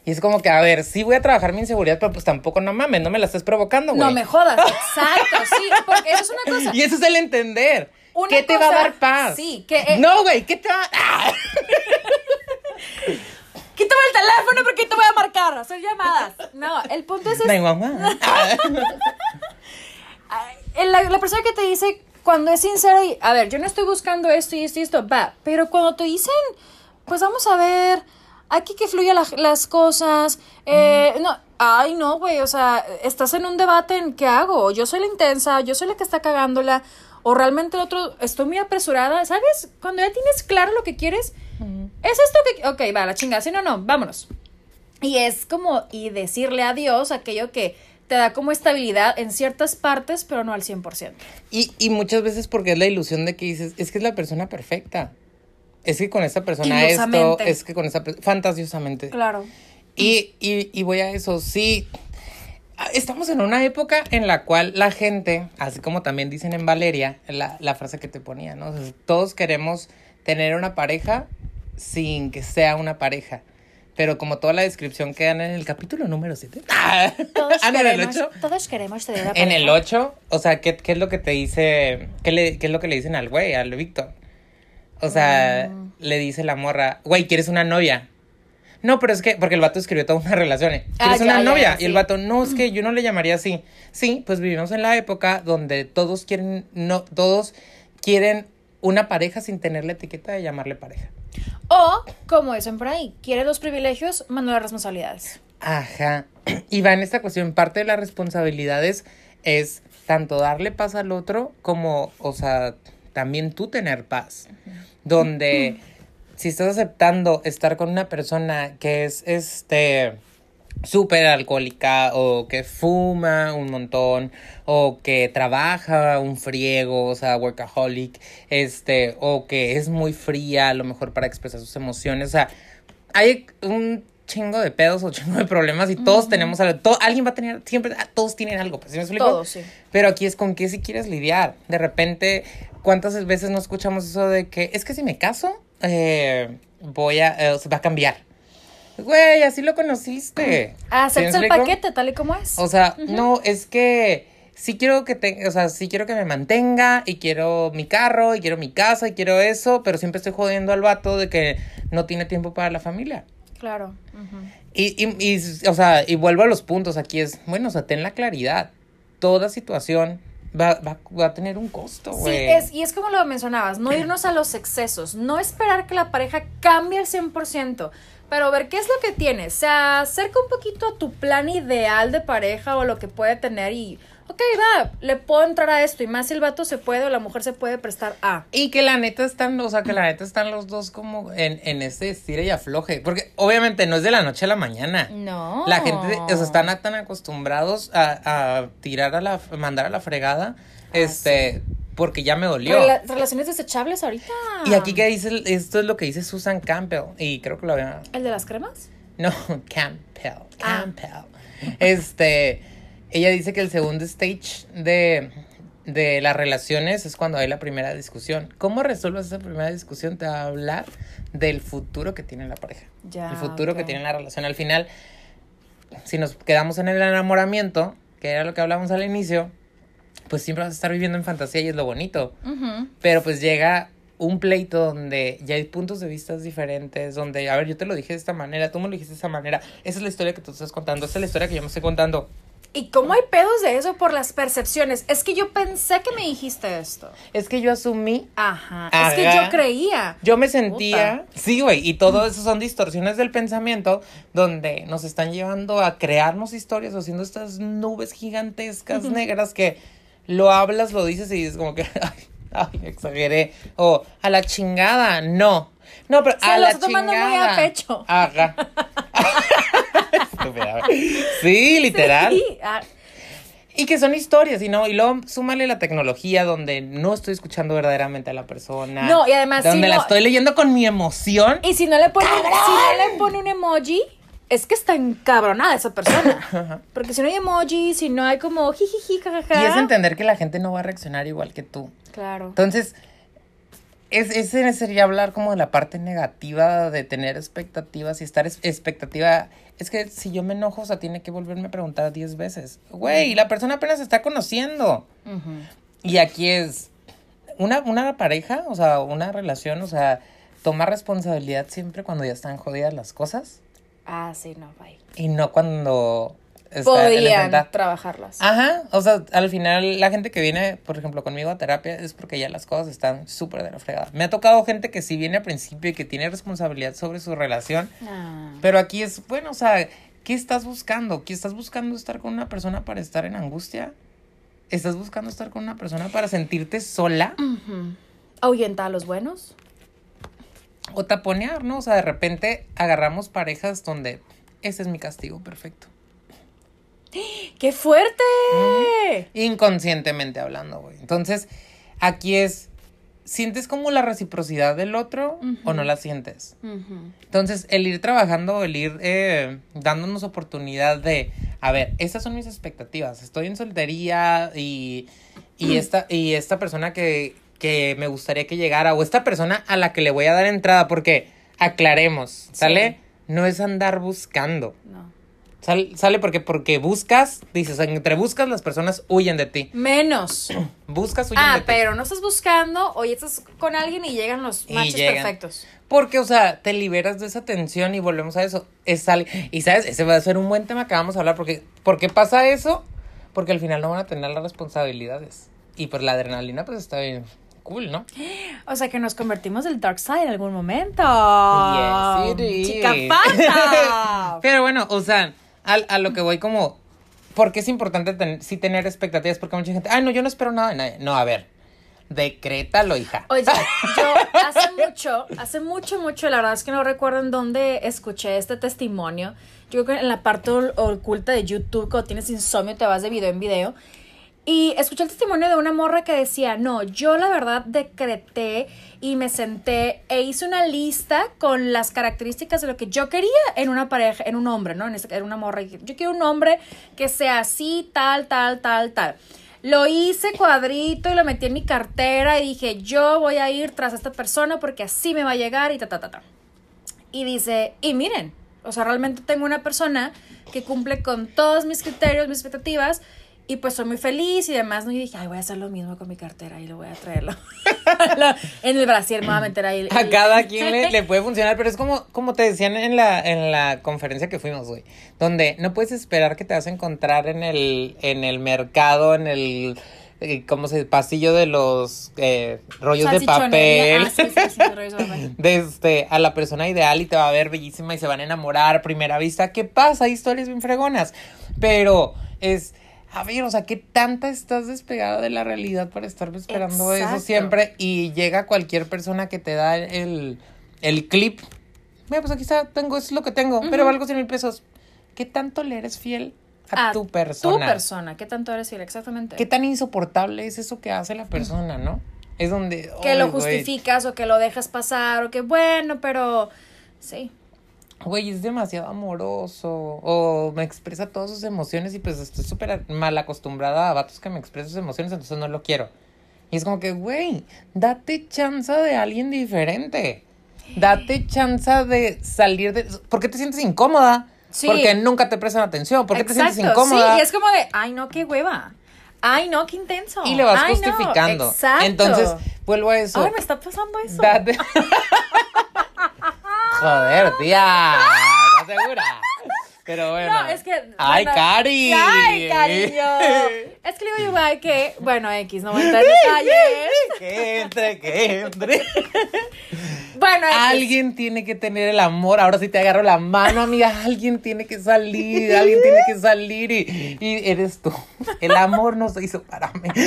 Y es como que, a ver, sí voy a trabajar mi inseguridad, pero pues tampoco, no mames, no me la estés provocando, güey.
No me jodas. Exacto, sí. Porque eso es una cosa.
Y eso es el entender.
Una
¿Qué te va a dar paz?
sí, que, eh,
No, güey, ¿qué te va a...
Quítame el teléfono porque te voy a marcar. Hacer llamadas. No, el punto es. es-
911.
Ay, La, la persona que te dice cuando es sincero y, a ver, yo no estoy buscando esto y esto y esto, va, pero cuando te dicen, pues vamos a ver, aquí que fluyan la- las cosas, eh, no, ay, no, güey, o sea, estás en un debate en qué hago, yo soy la intensa, yo soy la que está cagándola, o realmente el otro, estoy muy apresurada, ¿sabes? Cuando ya tienes claro lo que quieres, es esto que, ok, va, la chingada, si no, no, vámonos. Y es como, y decirle adiós aquello que te da como estabilidad en ciertas partes, pero no al 100%.
Y, y muchas veces porque es la ilusión de que dices, es que es la persona perfecta. Es que con esta persona esto, es que con esa persona, fantasiosamente.
Claro.
Y, y, y voy a eso, sí. Ah, Estamos en una época en la cual la gente, así como también dicen en Valeria, la, la frase que te ponía, ¿no? O sea, todos queremos tener una pareja sin que sea una pareja. Pero como toda la descripción que dan en el capítulo número 7.
Todos,
Ah, no, en el
todos queremos tener una
En el
pareja.
8, o sea, ¿qué, qué es lo que te dice? ¿Qué, le, qué es lo que le dicen al güey, al Víctor? O sea,
Mm.
le dice la morra, güey, ¿quieres una novia? No, pero es que, porque el vato escribió toda una relación. ¿eh?
Ah,
¿Quieres una
ya,
novia?
ya,
Y el vato, no, es que yo no le llamaría así. Sí, pues vivimos en la época donde todos quieren, no, todos quieren una pareja sin tener la etiqueta de llamarle pareja.
O, como dicen por ahí, quiere los privilegios, manda las responsabilidades.
Ajá. Y va en esta cuestión, parte de las responsabilidades es tanto darle paz al otro como, o sea, también tú tener paz. Donde si estás aceptando estar con una persona que es, este, súper alcohólica o que fuma un montón o que trabaja un friego, o sea, workaholic, este, o que es muy fría a lo mejor para expresar sus emociones, o sea, hay un chingo de pedos o chingo de problemas y todos tenemos algo, to- alguien va a tener, siempre, ah, todos tienen algo, pues, ¿sí me explico?
Todos, sí.
Pero aquí es con qué si quieres lidiar. De repente, ¿cuántas veces no escuchamos eso de que es que si me caso, eh, voy a, eh, se va a cambiar? Güey, así lo conociste. ¿Sí me
Aceptas el paquete tal y como es.
O sea, no, es que sí quiero que te, o sea, sí quiero que me mantenga y quiero mi carro y quiero mi casa y quiero eso, pero siempre estoy jodiendo al vato de que no tiene tiempo para la familia.
claro.
Y, y, y, o sea, y vuelvo a los puntos, aquí es, bueno, o sea, ten la claridad. Toda situación va, va, va a tener un costo,
Sí,
güey.
es, y es como lo mencionabas, no irnos a los excesos, no esperar que la pareja cambie al 100%, pero ver qué es lo que tienes, o sea, acerca un poquito a tu plan ideal de pareja o lo que puede tener y, ok, va, le puedo entrar a esto y más si el vato se puede o la mujer se puede prestar a.
Y que la neta están, o sea, que la neta están los dos como en, en este estira y afloje. Porque obviamente no es de la noche a la mañana.
No.
La gente, o sea, están tan acostumbrados a, a tirar a la, mandar a la fregada, este, porque ya me dolió.
Rela- relaciones desechables ahorita.
Y aquí que dice, esto es lo que dice Susan Campbell, y creo que lo había,
¿El de las cremas?
no, Campbell,
Ah.
Campbell. Este, ella dice que el segundo stage de, de las relaciones es cuando hay la primera discusión. ¿Cómo resuelves esa primera discusión? Te va a hablar del futuro que tiene la pareja.
Ya,
el futuro que tiene la relación. Al final, si nos quedamos en el enamoramiento, que era lo que hablábamos al inicio, pues siempre vas a estar viviendo en fantasía y es lo bonito. Pero pues llega un pleito donde ya hay puntos de vista diferentes, donde, a ver, yo te lo dije de esta manera, tú me lo dijiste de esta manera, esa es la historia que tú estás contando, esa es la historia que yo me estoy contando.
¿Y cómo hay pedos de eso por las percepciones? Es que yo pensé que me dijiste esto.
Es que yo asumí,
Ajá.
Ajá.
Es que yo creía.
yo me sentía, sí, güey, y todo eso son distorsiones del pensamiento donde nos están llevando a crearnos historias o haciendo estas nubes gigantescas negras que lo hablas, lo dices y es como que, ay, ay, exageré, o a la chingada, no. No, pero
Se
a
lo
la
está tomando muy a pecho.
Ajá. Estúpida, sí, literal.
Sí. Ah,
Y que son historias, y no, y luego súmale la tecnología donde no estoy escuchando verdaderamente a la persona.
No, y además,
Donde
si
la
no-
estoy leyendo con mi emoción.
Y si no le pone, si no le pone un emoji, es que está encabronada esa persona. Porque si no hay emoji, si no hay como jijiji, jajaja.
Y es entender que la gente no va a reaccionar igual que tú.
Claro.
Entonces, es, ese sería hablar como de la parte negativa de tener expectativas y estar es- expectativa. Es que si yo me enojo, o sea, tiene que volverme a preguntar 10 veces. Güey, la persona apenas se está conociendo. Y aquí es una, una pareja, o sea, una relación, o sea, toma responsabilidad siempre cuando ya están jodidas las cosas
Ah, sí, no, bye.
y no cuando
Podían trabajarlas.
Ajá, o sea, al final la gente que viene, por ejemplo, conmigo a terapia es porque ya las cosas están súper de la fregada. Me ha tocado gente que sí viene al principio y que tiene responsabilidad sobre su relación,
Ah.
pero aquí es, bueno, o sea, ¿qué estás buscando? ¿Qué estás buscando estar con una persona para estar en angustia? ¿Estás buscando estar con una persona para sentirte sola?
Ujú. ¿Ahuyenta a los buenos?
O taponear, ¿no? O sea, de repente agarramos parejas donde ese es mi castigo perfecto.
¡Qué fuerte!
Inconscientemente hablando, güey. Entonces, aquí es, ¿sientes como la reciprocidad del otro o no la sientes? Entonces, el ir trabajando, el ir eh, dándonos oportunidad de, a ver, estas son mis expectativas. Estoy en soltería y, y, esta, y esta persona que, que me gustaría que llegara, o esta persona a la que le voy a dar entrada, porque aclaremos, ¿sale? No es andar buscando.
No.
Sal- sale porque porque buscas, dices, entre buscas las personas huyen de ti.
Menos.
Buscas huyen
Ah,
de ti.
pero no estás buscando, oye, estás con alguien y llegan los matches
llegan.
perfectos.
Porque, o sea, te liberas de esa tensión y volvemos a eso. Es sale. Y sabes, ese va a ser un buen tema que vamos a hablar. Porque, ¿Por qué pasa eso? Porque al final no van a tener las responsabilidades. Y pues la adrenalina, pues está bien cool, ¿no?
O sea que nos convertimos del dark side en algún momento.
Yes, it is.
Chica pata.
Pero bueno, o sea, al- a, lo que voy como. Porque es importante ten- sí tener expectativas? Porque mucha gente, ay, no, yo no espero nada de nadie. No, a ver, decrétalo, hija.
Oye, yo hace mucho, hace mucho, mucho, la verdad es que no recuerdo en dónde escuché este testimonio. Yo creo que en la parte oculta de YouTube, cuando tienes insomnio, te vas de video en video. Y escuché el testimonio de una morra que decía, no, yo la verdad decreté y me senté e hice una lista con las características de lo que yo quería en una pareja, en un hombre, ¿no? En, este, en una morra. Yo quiero un hombre que sea así, tal, tal, tal, tal. Lo hice cuadrito y lo metí en mi cartera y dije, yo voy a ir tras esta persona porque así me va a llegar y ta, ta, ta, ta. Y dice, y miren, o sea, realmente tengo una persona que cumple con todos mis criterios, mis expectativas, y pues soy muy feliz y demás, ¿no? Y dije, ay, voy a hacer lo mismo con mi cartera y lo voy a traerlo. en el brasier me voy a meter ahí.
A cada quien le, le puede funcionar, pero es como, como te decían en la, en la conferencia que fuimos, güey. Donde no puedes esperar que te vas a encontrar en el, en el mercado, en el eh, ¿cómo se pasillo de los eh, rollos de papel.
Ah, sí, sí, sí, de
este, a la persona ideal y te va a ver bellísima y se van a enamorar a primera vista. ¿Qué pasa? Hay historias bien fregonas. Pero es, a ver, o sea, ¿qué tanta estás despegada de la realidad para estar esperando
Exacto.
eso siempre? Y llega cualquier persona que te da el, el clip. Mira, pues aquí está, tengo, eso es lo que tengo, pero valgo 100 mil pesos. ¿Qué tanto le eres fiel a,
A
tu persona?
Tu persona, ¿qué tanto eres fiel? Exactamente.
¿Qué tan insoportable es eso que hace la persona, no? Es donde...
que lo justificas o que lo dejas pasar o que bueno, pero sí.
Güey, es demasiado amoroso. O me expresa todas sus emociones y pues estoy súper mal acostumbrada a vatos que me expresan sus emociones, entonces no lo quiero. Y es como que, güey, date chance de alguien diferente. Date chance de salir de... ¿Por qué te sientes incómoda?
Sí.
Porque nunca te prestan atención. ¿Por qué te sientes incómoda?
Sí, y es como de, ay, no, qué hueva. Ay, no, qué intenso.
y le vas
Ay, no,
justificando.
Exacto.
Entonces, vuelvo a eso.
Ay, me está pasando eso.
Date- Joder, tía. ¿Estás segura? Pero bueno.
No, es que.
¡Ay, Cari!
¡Ay, cariño! Es que le digo yo, ay, que. Bueno, X, no voy a entrar en detalles.
Que entre, que entre.
Bueno, X.
Alguien tiene que tener el amor. Ahora sí te agarro la mano, amiga. Alguien tiene que salir. Alguien tiene que salir. Y, y eres tú. El amor no se hizo para mí.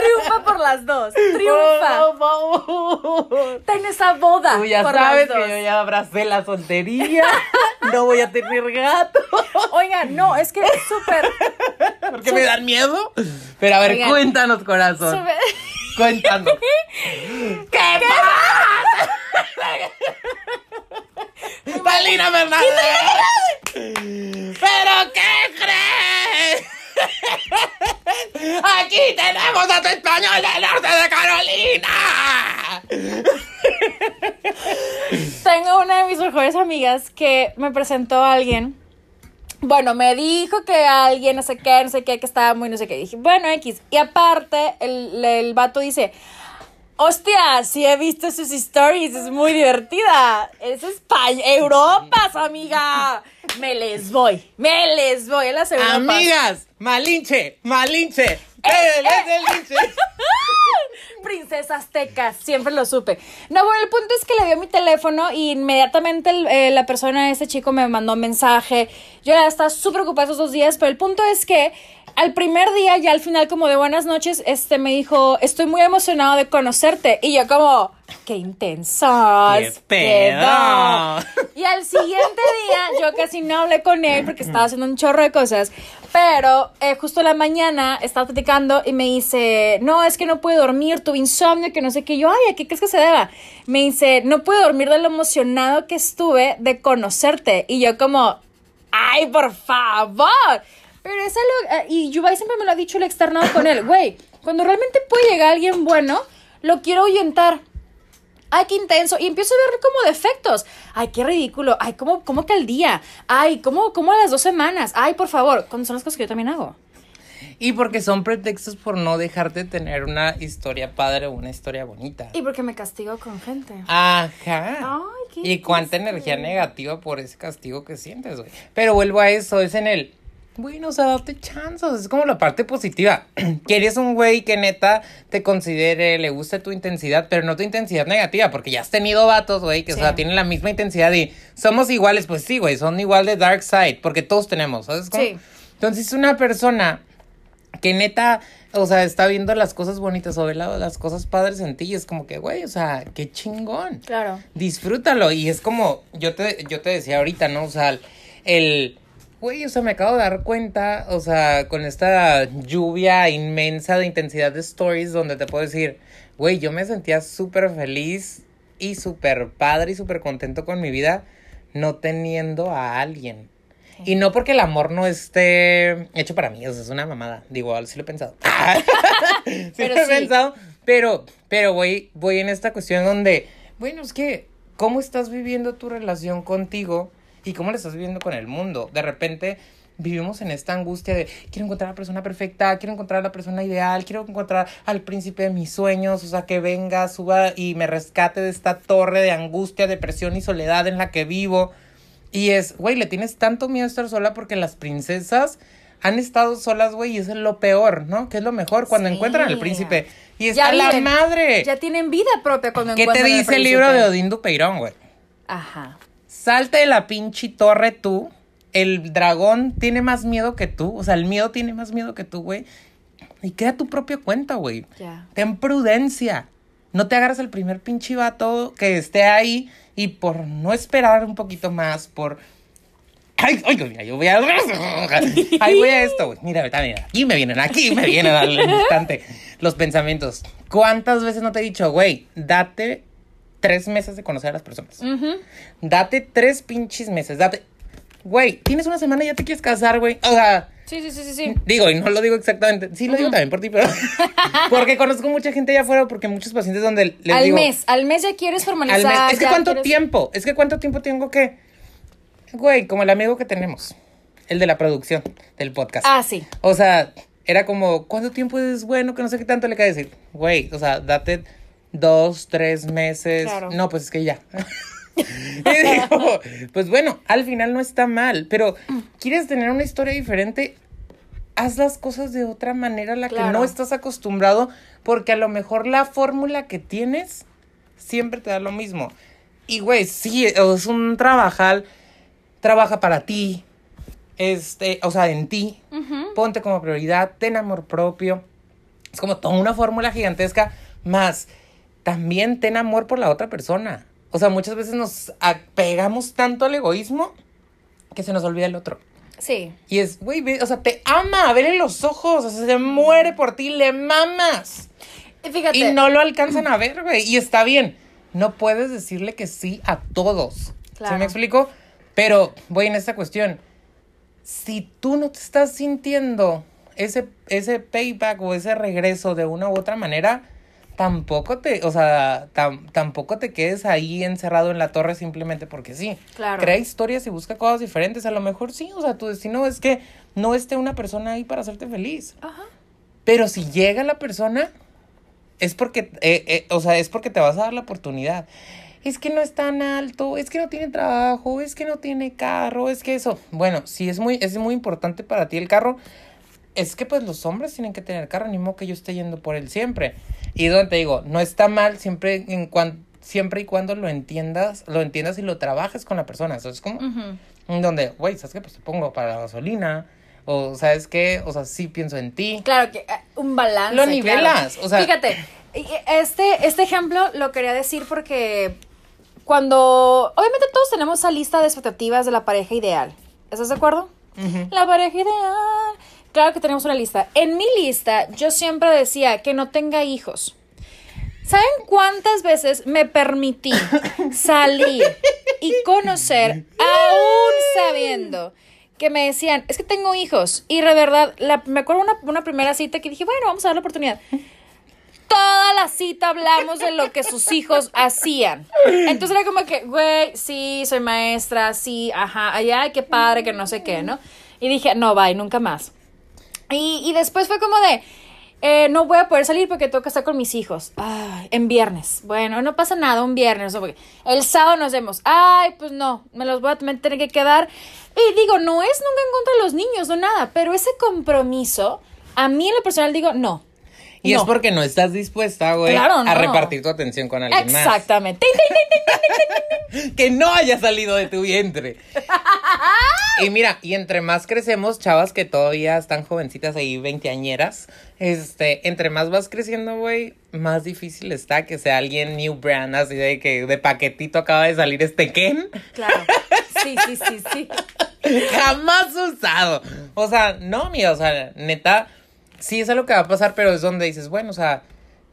Triunfa por las dos. Triunfa.
Por favor.
Ten esa boda.
Tú ya
por
sabes
las
que yo ya abracé la soltería. No voy a tener gato.
Oigan, no, es que es súper.
Porque me dan miedo. Pero a ver,
Oigan.
cuéntanos, corazón.
súper-
Cuéntanos. ¿Qué pasa? Paulina Fernández. ¿Pero qué crees? Aquí tenemos a tu español del norte de Carolina.
Tengo una de mis mejores amigas que me presentó a alguien. Bueno, me dijo que alguien, no sé qué, no sé qué, que estaba muy no sé qué. Dije, bueno, X. Y aparte, el, el vato dice, hostia, sí he visto sus stories, es muy divertida. Es España, Europas, amiga. Me les voy, me les voy a las Europas.
Amigas, Malinche, Malinche. Es el linche.
Princesa azteca, siempre lo supe. No, bueno, el punto es que le dio mi teléfono y inmediatamente el- eh, la persona, este chico, me mandó un mensaje. Yo ya estaba súper ocupada esos dos días, pero el punto es que al primer día, ya al final, como de buenas noches, este me dijo, estoy muy emocionado de conocerte. Y yo como, qué intensos.
¡Qué pedo!
Y al siguiente día, yo casi no hablé con él porque estaba haciendo un chorro de cosas. Pero eh, justo en la mañana estaba platicando y me dice, no, es que no puedo dormir, tuve insomnio, que no sé qué. Yo, ay, ¿a qué crees que se deba? Me dice, no puedo dormir de lo emocionado que estuve de conocerte. Y yo como, ay, por favor. Pero es algo, eh, y Yubai siempre me lo ha dicho el externado con él, güey, cuando realmente puede llegar alguien bueno, lo quiero ahuyentar. Ay, qué intenso. Y empiezo a verle como defectos. Ay, qué ridículo. Ay, ¿cómo, cómo que al día? Ay, ¿cómo, ¿cómo a las dos semanas? Ay, por favor. Cuando son las cosas que yo también hago.
Y porque son pretextos por no dejarte tener una historia padre o una historia bonita.
Y porque me castigo con gente.
Ajá.
Ay, qué
y cuánta
triste.
energía negativa por ese castigo que sientes, güey. Pero vuelvo a eso, es en el. Bueno, o sea, date chances. Es como la parte positiva. que eres un güey que neta te considere, le guste tu intensidad, pero no tu intensidad negativa, porque ya has tenido vatos, güey, que o sea, tienen la misma intensidad y somos iguales. Pues sí, güey, son igual de dark side, porque todos tenemos, ¿sabes? cómo?
Sí.
Entonces, una persona que neta, o sea, está viendo las cosas bonitas o ve la- las cosas padres en ti y es como que, güey, o sea, qué chingón
Claro.
disfrútalo. Y es como, yo te, yo te decía ahorita, ¿no? O sea, el, güey, o sea, me acabo de dar cuenta, o sea, con esta lluvia inmensa de intensidad de stories donde te puedo decir, güey, yo me sentía súper feliz y súper padre y súper contento con mi vida no teniendo a alguien. Y no porque el amor no esté hecho para mí, o sea, es una mamada. Digo, sí lo he pensado. sí
Pero
lo he
sí.
pensado, pero, pero voy, voy en esta cuestión donde, bueno, es que, ¿cómo estás viviendo tu relación contigo y cómo la estás viviendo con el mundo? De repente vivimos en esta angustia de, quiero encontrar a la persona perfecta, quiero encontrar a la persona ideal, quiero encontrar al príncipe de mis sueños, o sea, que venga, suba y me rescate de esta torre de angustia, depresión y soledad en la que vivo. Y es, güey, le tienes tanto miedo a estar sola porque las princesas han estado solas, güey, y eso es lo peor, ¿no? Que es lo mejor cuando
Sí.
encuentran al príncipe. Y
Ya
está la
viven,
madre.
Ya tienen vida propia cuando
¿Qué te
encuentran al
dice el
príncipe.
libro de Odín Dupeirón, güey?
Ajá.
Salte de la pinche torre tú. El dragón tiene más miedo que tú. O sea, el miedo tiene más miedo que tú, güey. Y queda tu propia cuenta, güey. Ten prudencia. No te agarras el primer pinche vato que esté ahí y por no esperar un poquito más, por... Ay, ay, mira, yo voy a... Ay, voy a esto, güey. Mira, mira, mira. Aquí me vienen, aquí me vienen al instante los pensamientos. ¿Cuántas veces no te he dicho, güey, date tres meses de conocer a las personas? Date tres pinches meses, date... Güey, tienes una semana y ya te quieres casar, güey. O sea,
Sí, sí, sí, sí, sí.
Digo, y no lo digo exactamente. Sí, lo digo también por ti, pero. porque conozco mucha gente allá afuera, porque muchos pacientes donde les
al
digo.
mes, al mes ya quieres
al
formalizar.
mes. Es que cuánto
quieres-
tiempo, es que cuánto tiempo tengo que. Güey, como el amigo que tenemos, el de la producción del podcast.
Ah, sí.
O sea, era como, ¿cuánto tiempo es bueno? Que no sé qué tanto le cae decir. Güey, o sea, date dos, tres meses.
Claro.
No, pues es que ya. y digo, pues bueno, al final no está mal, pero ¿quieres tener una historia diferente? Haz las cosas de otra manera a la que no estás acostumbrado, porque a lo mejor la fórmula que tienes siempre te da lo mismo. Y güey, sí, es un trabajal, trabaja para ti, este, o sea, en ti, ponte como prioridad, ten amor propio. Es como toda una fórmula gigantesca, más también ten amor por la otra persona. O sea, muchas veces nos apegamos tanto al egoísmo que se nos olvida el otro.
Sí.
Y es, güey, o sea, te ama, vele los ojos, o sea, se muere por ti, le mamas.
Y fíjate.
Y no lo alcanzan a ver, güey. Y está bien. No puedes decirle que sí a todos.
Claro.
¿Se me explico? Pero voy en esta cuestión. Si tú no te estás sintiendo ese, ese payback o ese regreso de una u otra manera, tampoco te, o sea, tam- tampoco te quedes ahí encerrado en la torre simplemente porque sí.
Claro.
Crea historias y busca cosas diferentes. A lo mejor sí, o sea, tu destino es que no esté una persona ahí para hacerte feliz.
Ajá.
Pero si llega la persona, es porque, eh, eh, o sea, es porque te vas a dar la oportunidad. Es que no es tan alto, es que no tiene trabajo, es que no tiene carro, es que eso. Bueno, si es muy, es muy importante para ti el carro, es que pues los hombres tienen que tener carro, ni modo que yo esté yendo por él siempre. Y donde te digo, no está mal siempre en cuan- siempre y cuando lo entiendas, lo entiendas y lo trabajes con la persona. Eso es como
Ujú.
donde, güey, ¿sabes qué? Pues te pongo para la gasolina. O, ¿sabes qué? O sea, sí pienso en ti.
Claro que eh, un balance.
Lo nivelas,
claro.
o sea-
Fíjate, este, este ejemplo lo quería decir porque cuando. Obviamente todos tenemos esa lista de expectativas de la pareja ideal. ¿Estás de acuerdo? La pareja ideal. Claro que tenemos una lista. En mi lista, yo siempre decía que no tenga hijos. ¿Saben cuántas veces me permití salir y conocer, aún sabiendo que me decían, es que tengo hijos? Y de verdad, la- me acuerdo una, una primera cita que dije, bueno, vamos a dar la oportunidad. Toda la cita hablamos de lo que sus hijos hacían. Entonces era como que, güey, sí, soy maestra, sí, ajá, allá, qué padre, que no sé qué, ¿no? Y dije, no, bye, nunca más. Y, y después fue como de, eh, no voy a poder salir porque tengo que estar con mis hijos. Ay, en viernes. Bueno, no pasa nada, un viernes. el sábado nos vemos. Ay, pues no, me los voy a tener que quedar. Y digo, no es nunca en contra de los niños, no nada, pero ese compromiso, a mí en lo personal digo, no.
Y
No.
es porque no estás dispuesta, güey,
Claro, no.
a repartir tu atención con alguien
Exactamente.
Más. Que no haya salido de tu vientre. y mira, y entre más crecemos, chavas que todavía están jovencitas ahí, veinteañeras, este, entre más vas creciendo, güey, más difícil está que sea alguien new brand, así de que de paquetito acaba de salir este Ken.
Claro. Sí, sí, sí, sí.
Jamás usado. O sea, no, mira, o sea, neta, sí es algo que va a pasar, pero es donde dices, bueno, o sea,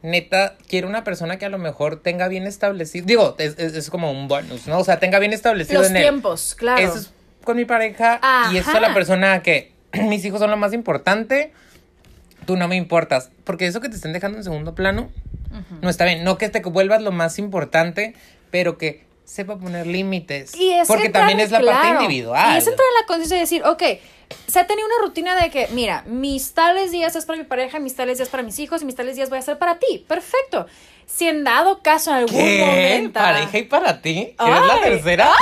neta, quiero una persona que a lo mejor tenga bien establecido. Digo, es, es- es como un bonus, ¿no? O sea, tenga bien establecido
Los
en
tiempos, claro.
Eso es con mi pareja y es la persona que mis hijos son lo más importante. Tú no me importas. Porque eso que te estén dejando en segundo plano no está bien. No que te vuelvas lo más importante, pero que sepa poner límites.
Y es
porque también es la parte individual.
Y es entrar en la conciencia y decir, ok, se ha tenido una rutina de que, mira, mis tales días es para mi pareja, mis tales días para mis hijos y mis tales días voy a ser para ti. Perfecto. Si en dado caso en algún
¿Qué?
momento.
¿Pareja y para ti? ¿Eres la
Ay.
tercera?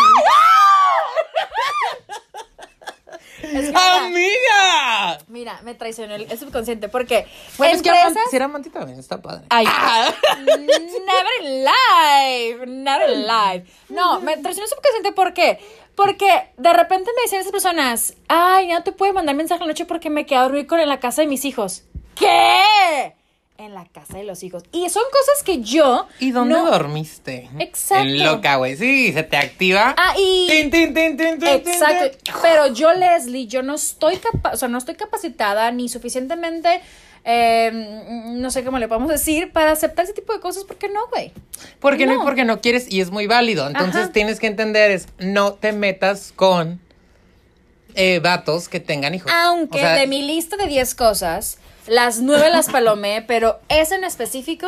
Es que mira,
¡Amiga!
mira, me traicionó el, el subconsciente porque
Bueno, es que
esas-
si era amante también, está padre.
Ay, never in life, never in life. No, me traicionó el subconsciente ¿por qué? Porque de repente me decían esas personas, ay, ya no te puedo mandar mensaje en la noche porque me quedé a dormir con en la casa de mis hijos. ¿Qué? En la casa de los hijos. Y son cosas que yo.
¿Y dónde
no-
dormiste?
Exacto.
En loca, güey. Sí, se te activa.
Ah, y.
Tin, tin, tin, tin, tin, tin,
Exacto. Pero yo, Leslie, yo no estoy capa o sea, no estoy capacitada ni suficientemente. Eh, no sé cómo le podemos decir para aceptar ese tipo de cosas porque no, güey.
Porque no. y
No.
porque no quieres y es muy válido. Entonces
Ajá.
tienes que entender es no te metas con eh, vatos que tengan hijos.
Aunque
O sea,
de mi lista de 10 cosas, las 9 las palomé, pero ese en específico,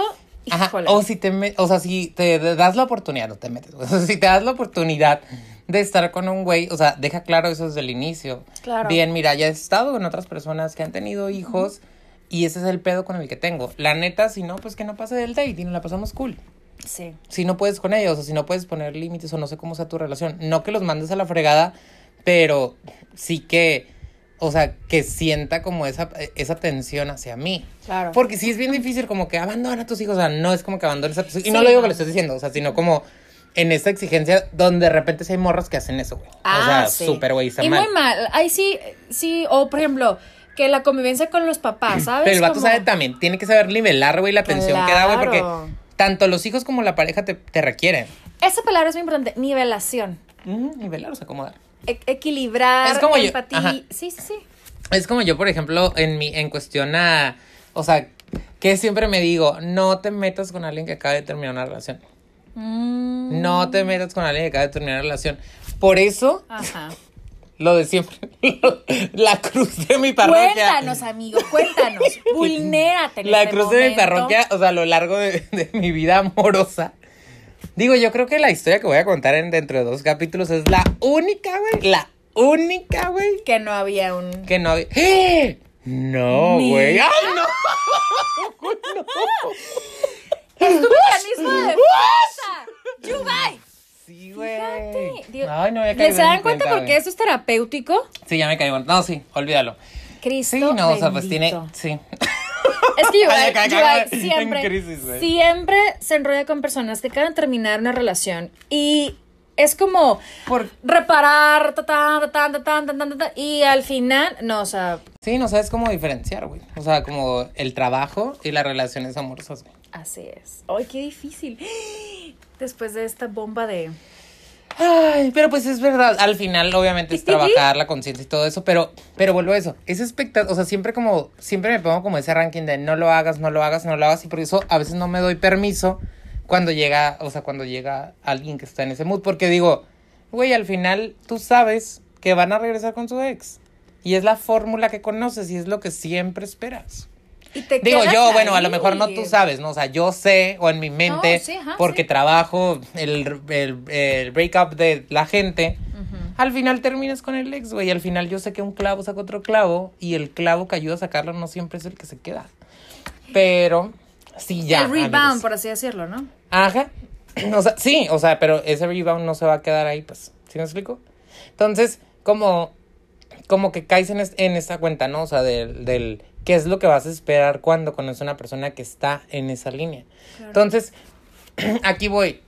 Ajá. O si te me- o sea, si te das la oportunidad, no te metes. O sea, si te das la oportunidad de estar con un güey, o sea, deja claro eso desde el inicio.
Claro.
Bien, mira, ya he estado con otras personas que han tenido hijos Y ese es el pedo con el que tengo. La neta, si no, pues que no pase del date y nos la pasamos cool.
Sí.
Si no puedes con ellos, o si no puedes poner límites, o no sé cómo sea tu relación. No que los mandes a la fregada, pero sí que, o sea, que sienta como esa, esa tensión hacia mí.
Claro.
Porque sí es bien difícil como que abandona a tus hijos, o sea, no es como que abandones a tus hijos. Y no lo digo
no.
que lo estés diciendo, o sea, sino como en esta exigencia donde de repente sí hay morras que hacen eso, güey. o sea,
Ah, sí.
súper, güey, está
Y
mal.
muy mal. Ahí sí, sí, o por ejemplo, que la convivencia con los papás, ¿sabes?
Pero el vato
Como-
sabe también, tiene que saber nivelar, güey, la tensión que da, güey, porque tanto los hijos como la pareja te, te requieren.
Esa palabra es muy importante, nivelación.
Nivelar, o sea, acomodar.
E- equilibrar,
Es como yo-
empatía.
ajá.
Sí, sí, sí.
Es como yo, por ejemplo, en mi, en cuestión a, o sea, que siempre me digo, no te metas con alguien que acaba de terminar una relación.
Mm,
No te metas con alguien que acaba de terminar una relación. Por eso,
Ajá.
Lo de siempre, la cruz de mi parroquia.
Cuéntanos, amigo, cuéntanos. Vulnérate. en
La
este
cruz de mi parroquia, o sea, a lo largo de, de mi vida amorosa. Digo, yo creo que la historia que voy a contar en, dentro de dos capítulos es la única, güey. La única, güey.
Que no había un.
Que no había. ¡Eh! No, güey. ¡Ay, no!
¡Es tu mecanismo de defensa! ¡Yubay!
Sí, güey. Ay, no, ya
¿Les se dan cuenta por
qué
eso es terapéutico?
Sí, ya me caigo. No, sí, olvídalo.
Cristo.
Sí, no, o sea, pues tiene. Sí.
Es que
Yuval,
siempre,
crisis, ¿eh?
siempre se enrolla con personas que acaban terminar una relación y es como
por
reparar, ta, ta, ta, y al final, no, o sea...
Sí, no sabes cómo diferenciar, güey. O sea, como el trabajo y las relaciones amorosas. Güey.
Así es. Ay, qué difícil. Después de esta bomba de...
Ay, pero pues es verdad, al final obviamente es trabajar la conciencia y todo eso, pero, pero vuelvo a eso, es expectativa, o sea, siempre como, siempre me pongo como ese ranking de no lo hagas, no lo hagas, no lo hagas, y por eso a veces no me doy permiso cuando llega, o sea, cuando llega alguien que está en ese mood, porque digo, güey, al final tú sabes que van a regresar con su ex, y es la fórmula que conoces, y es lo que siempre esperas.
Y te
Digo yo, bueno, a lo mejor no tú sabes, ¿no? O sea, yo sé, o en mi mente,
No, sí, ajá,
porque
sí.
trabajo el, el, el breakup de la gente, al final terminas con el ex, güey, y al final yo sé que un clavo saca otro clavo, y el clavo que ayuda a sacarlo no siempre es el que se queda. Pero, sí, ya.
el rebound,
amigos.
por así decirlo, ¿no?
Ajá. O sea, sí, o sea, pero ese rebound no se va a quedar ahí, pues. ¿Sí me explico? Entonces, como, como que caes en, es- en esta cuenta, ¿no? O sea, del, del qué es lo que vas a esperar cuando conoces a una persona que está en esa línea. Entonces, aquí voy.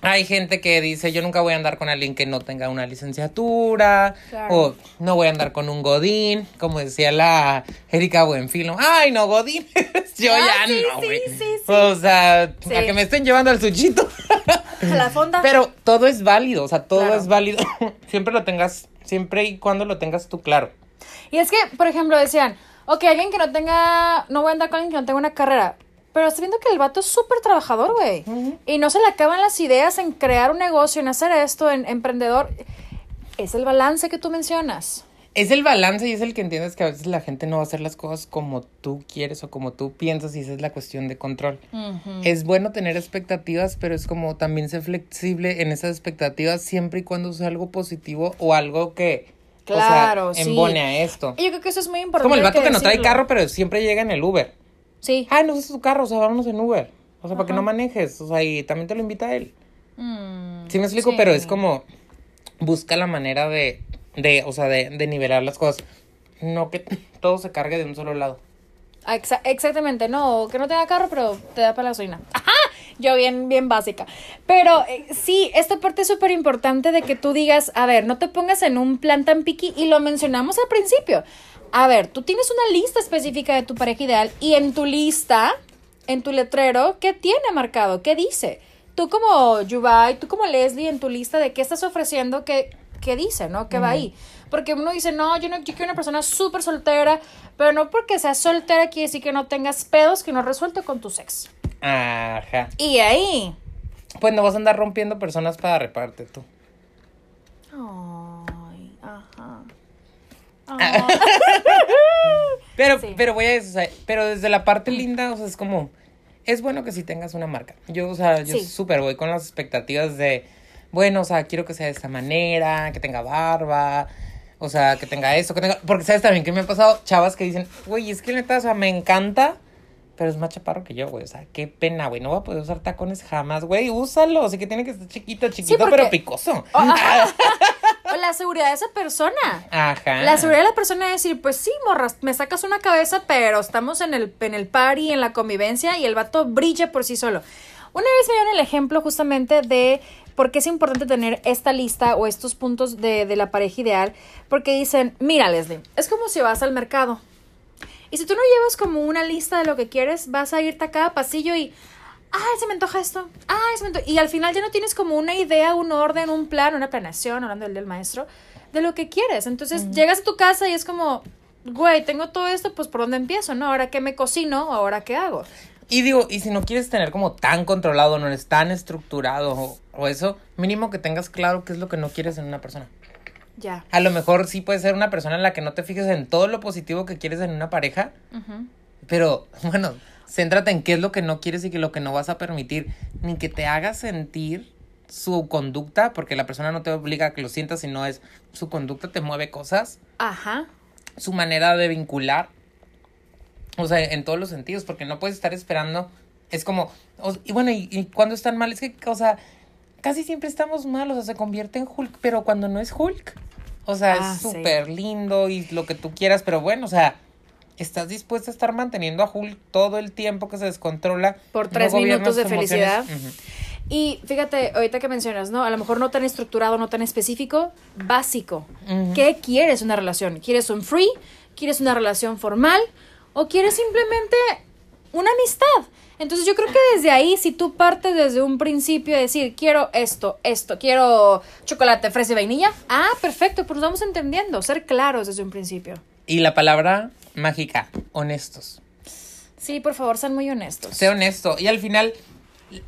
Hay gente que dice, yo nunca voy a andar con alguien que no tenga una licenciatura,
Claro.
o no voy a andar con un godín, como decía la Erika Buenfilo. Ay, no, godín, yo
Ah,
ya
sí,
no,
sí,
güey.
sí, sí.
O sea, a que me estén llevando al suchito.
A la fonda.
Pero todo es válido, o sea, todo
Claro.
es válido. siempre lo tengas, siempre y cuando lo tengas tú claro.
Y es que, por ejemplo, decían, ok, alguien que no tenga, no voy a andar con alguien que no tenga una carrera. Pero estoy viendo que el vato es súper trabajador, güey. Y no se le acaban las ideas en crear un negocio, en hacer esto, en emprendedor. Es el balance que tú mencionas.
Es el balance y es el que entiendes que a veces la gente no va a hacer las cosas como tú quieres o como tú piensas y esa es la cuestión de control. Es bueno tener expectativas, pero es como también ser flexible en esas expectativas siempre y cuando sea algo positivo o algo que
Claro,
o sea,
sí.
embone a esto.
Y yo creo que eso es muy importante.
como el vato
hay
que no trae carro, pero siempre llega en el Uber.
Sí.
Ay, no uses tu carro, o sea, vámonos en Uber. O sea, para que no manejes. O sea, y también te lo invita él.
Mm,
Sí me explico,
sí.
pero es como busca la manera de, de o sea, de, de nivelar las cosas. No que todo se cargue de un solo lado.
Ah, exa- exactamente, no, que no tenga carro, pero te da para la gasolina. Ajá, yo bien, bien básica. Pero eh, sí, esta parte es súper importante de que tú digas, a ver, no te pongas en un plan tan piqui y lo mencionamos al principio. A ver, tú tienes una lista específica de tu pareja ideal y en tu lista, en tu letrero, ¿qué tiene marcado? ¿Qué dice? Tú como Yubai, tú como Leslie, en tu lista de qué estás ofreciendo, qué, qué dice, ¿no? ¿Qué va ahí? Porque uno dice, no, yo no yo quiero una persona súper soltera, pero no porque seas soltera quiere decir que no tengas pedos que no has resuelto con tu ex.
Ajá.
Y ahí.
Pues no vas a andar rompiendo personas para reparte tú.
Ay, ajá.
Pero,
Sí.
pero voy a eso, o sea, pero desde la parte linda, o sea, es como, es bueno que sí tengas una marca. Yo, o sea, yo
Sí.
súper voy con las expectativas de, bueno, o sea, quiero que sea de esta manera, que tenga barba, O sea, que tenga eso, que tenga. Porque sabes también que me ha pasado chavas que dicen, güey, es que neta, o sea, me encanta. Pero es más chaparro que yo, güey. O sea, qué pena, güey. No voy a poder usar tacones jamás, güey. Úsalo. Así que tiene que estar chiquito, chiquito,
porque-
pero picoso.
La seguridad de esa persona.
Ajá.
La seguridad de la persona es decir, pues sí, morras, me sacas una cabeza, pero estamos en el, en el party, en la convivencia y el vato brilla por sí solo. Una vez me dieron el ejemplo justamente de por qué es importante tener esta lista o estos puntos de, de la pareja ideal, porque dicen, mira Leslie, es como si vas al mercado. Y si tú no llevas como una lista de lo que quieres, vas a irte a cada pasillo y, ay, se me antoja esto, ay, se me antoja. Y al final ya no tienes como una idea, un orden, un plan, una planeación, hablando del del maestro, de lo que quieres. Entonces llegas a tu casa y es como, güey, tengo todo esto, pues por dónde empiezo, ¿no? Ahora qué me cocino, ahora qué hago.
Y digo, y si no quieres tener como tan controlado, no eres tan estructurado o, o eso, mínimo que tengas claro qué es lo que no quieres en una persona.
Ya.
A lo mejor sí puede ser una persona en la que no te fijes en todo lo positivo que quieres en una pareja, pero bueno, céntrate en qué es lo que no quieres y que lo que no vas a permitir, ni que te haga sentir su conducta, porque la persona no te obliga a que lo sientas, sino es su conducta te mueve cosas,
Ajá.
su manera de vincular, o sea, en todos los sentidos, porque no puedes estar esperando, es como, y bueno, y, y cuando están mal, es que, o sea, casi siempre estamos mal, o sea, se convierte en Hulk, pero cuando no es Hulk, o sea,
Ah,
es
sí.
súper lindo y lo que tú quieras, pero bueno, o sea, estás dispuesta a estar manteniendo a Hulk todo el tiempo que se descontrola.
Por tres minutos de felicidad. Y fíjate, ahorita que mencionas, ¿no? A lo mejor no tan estructurado, no tan específico, básico. ¿Qué quieres una relación? ¿Quieres un free? ¿Quieres una relación formal? ¿O quieres simplemente una amistad? Entonces yo creo que desde ahí, si tú partes desde un principio de decir, quiero esto, esto, quiero chocolate, fresa y vainilla, ah, perfecto, pues nos vamos entendiendo, ser claros desde un principio.
Y la palabra mágica, honestos.
Sí, por favor, sean muy honestos.
Sé honesto. Y al final,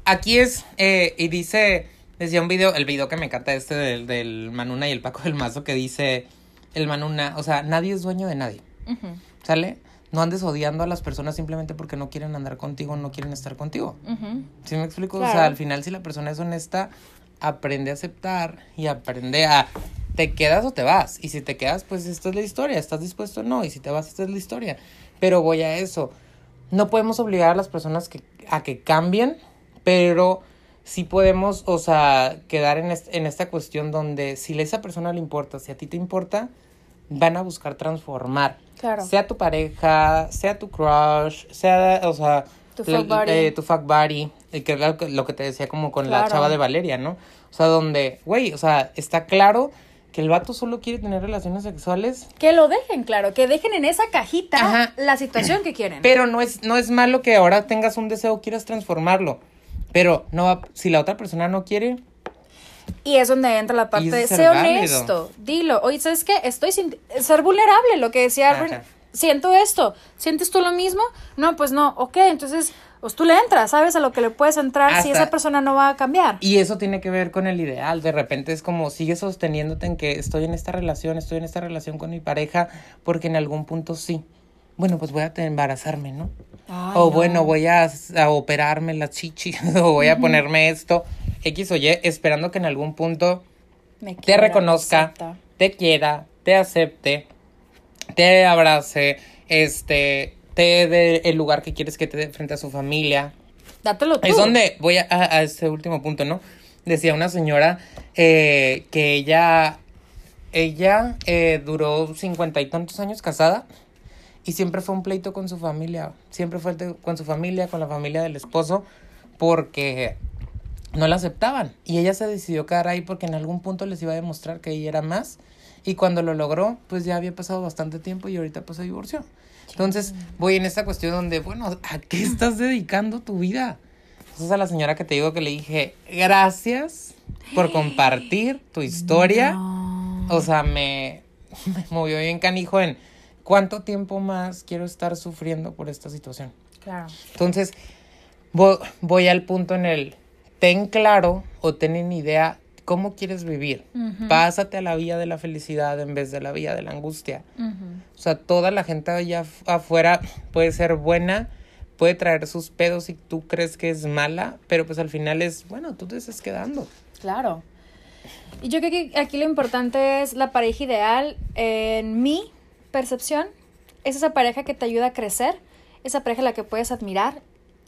aquí es, eh, y dice, decía un video, el video que me encanta este del, del Manuna y el Paco del Mazo, que dice el Manuna, o sea, nadie es dueño de nadie, ¿sale? No andes odiando a las personas simplemente porque no quieren andar contigo, no quieren estar contigo.
ujú.
¿Sí me explico? O sea, al final, si la persona es honesta, aprende a aceptar y aprende a. ¿Te quedas o te vas? Y si te quedas, pues esta es la historia. ¿Estás dispuesto o no? Y si te vas, esta es la historia. Pero voy a eso. No podemos obligar a las personas que, a que cambien, pero sí podemos, o sea, quedar en, est- en esta cuestión donde si a esa persona le importa, si a ti te importa, van a buscar transformar.
Claro.
Sea tu pareja, sea tu crush, sea, o sea,
Tu fuck buddy.
eh, tu fuck buddy, eh, que lo que, te decía como con la chava de Valeria, ¿no? O sea, donde, güey, o sea, está claro que el vato solo quiere tener relaciones sexuales,
Que lo dejen, claro, que dejen en esa cajita
Ajá.
la situación que quieren.
pero no es, no es malo que ahora tengas un deseo, quieras transformarlo. Pero no va- si la otra persona no quiere,
Y es donde entra la parte de sé honesto, dilo. Oye, ¿sabes qué? Estoy sin ser vulnerable, lo que decía
Ajá.
Albert. Siento esto. ¿Sientes tú lo mismo? No, pues no. Ok, entonces, pues tú le entras, ¿sabes? A lo que le puedes entrar si
Hasta-
esa persona no va a cambiar.
Y eso tiene que ver con el ideal. De repente es como sigues sosteniéndote en que estoy en esta relación, estoy en esta relación con mi pareja, porque en algún punto sí. Bueno, pues voy a embarazarme, ¿no?
Ay,
o
no.
bueno, voy a, a operarme la chichi, o voy a ponerme esto, X o Y, esperando que en algún punto
Me
te
quiera,
reconozca,
acepta.
te quiera, te acepte, te abrace, este, te dé el lugar que quieres que te dé frente a su familia,
Dátelo tú.
es donde voy a, a, a ese último punto, ¿no? Decía una señora eh, que ella, ella eh, duró cincuenta y tantos años casada y siempre fue un pleito con su familia, siempre fue con su familia, con la familia del esposo, porque no la aceptaban. Y ella se decidió quedar ahí porque en algún punto les iba a demostrar que ella era más. Y cuando lo logró, pues ya había pasado bastante tiempo y ahorita pues se divorció. Entonces voy en esta cuestión donde, bueno, ¿a qué estás dedicando tu vida? Entonces a la señora que te digo que le dije, gracias por compartir tu historia.
No.
O sea, me, me movió bien canijo en cuánto tiempo más quiero estar sufriendo por esta situación.
Claro.
Entonces, vo- voy, al punto en el, ten claro o ten en idea cómo quieres vivir. Pásate a la vía de la felicidad en vez de la vía de la angustia. O sea, toda la gente allá af- afuera puede ser buena, puede traer sus pedos y tú crees que es mala, pero pues al final es, bueno, tú te estás quedando.
Claro. Y yo creo que aquí lo importante es la pareja ideal, en mi percepción, es esa pareja que te ayuda a crecer, esa pareja a la que puedes admirar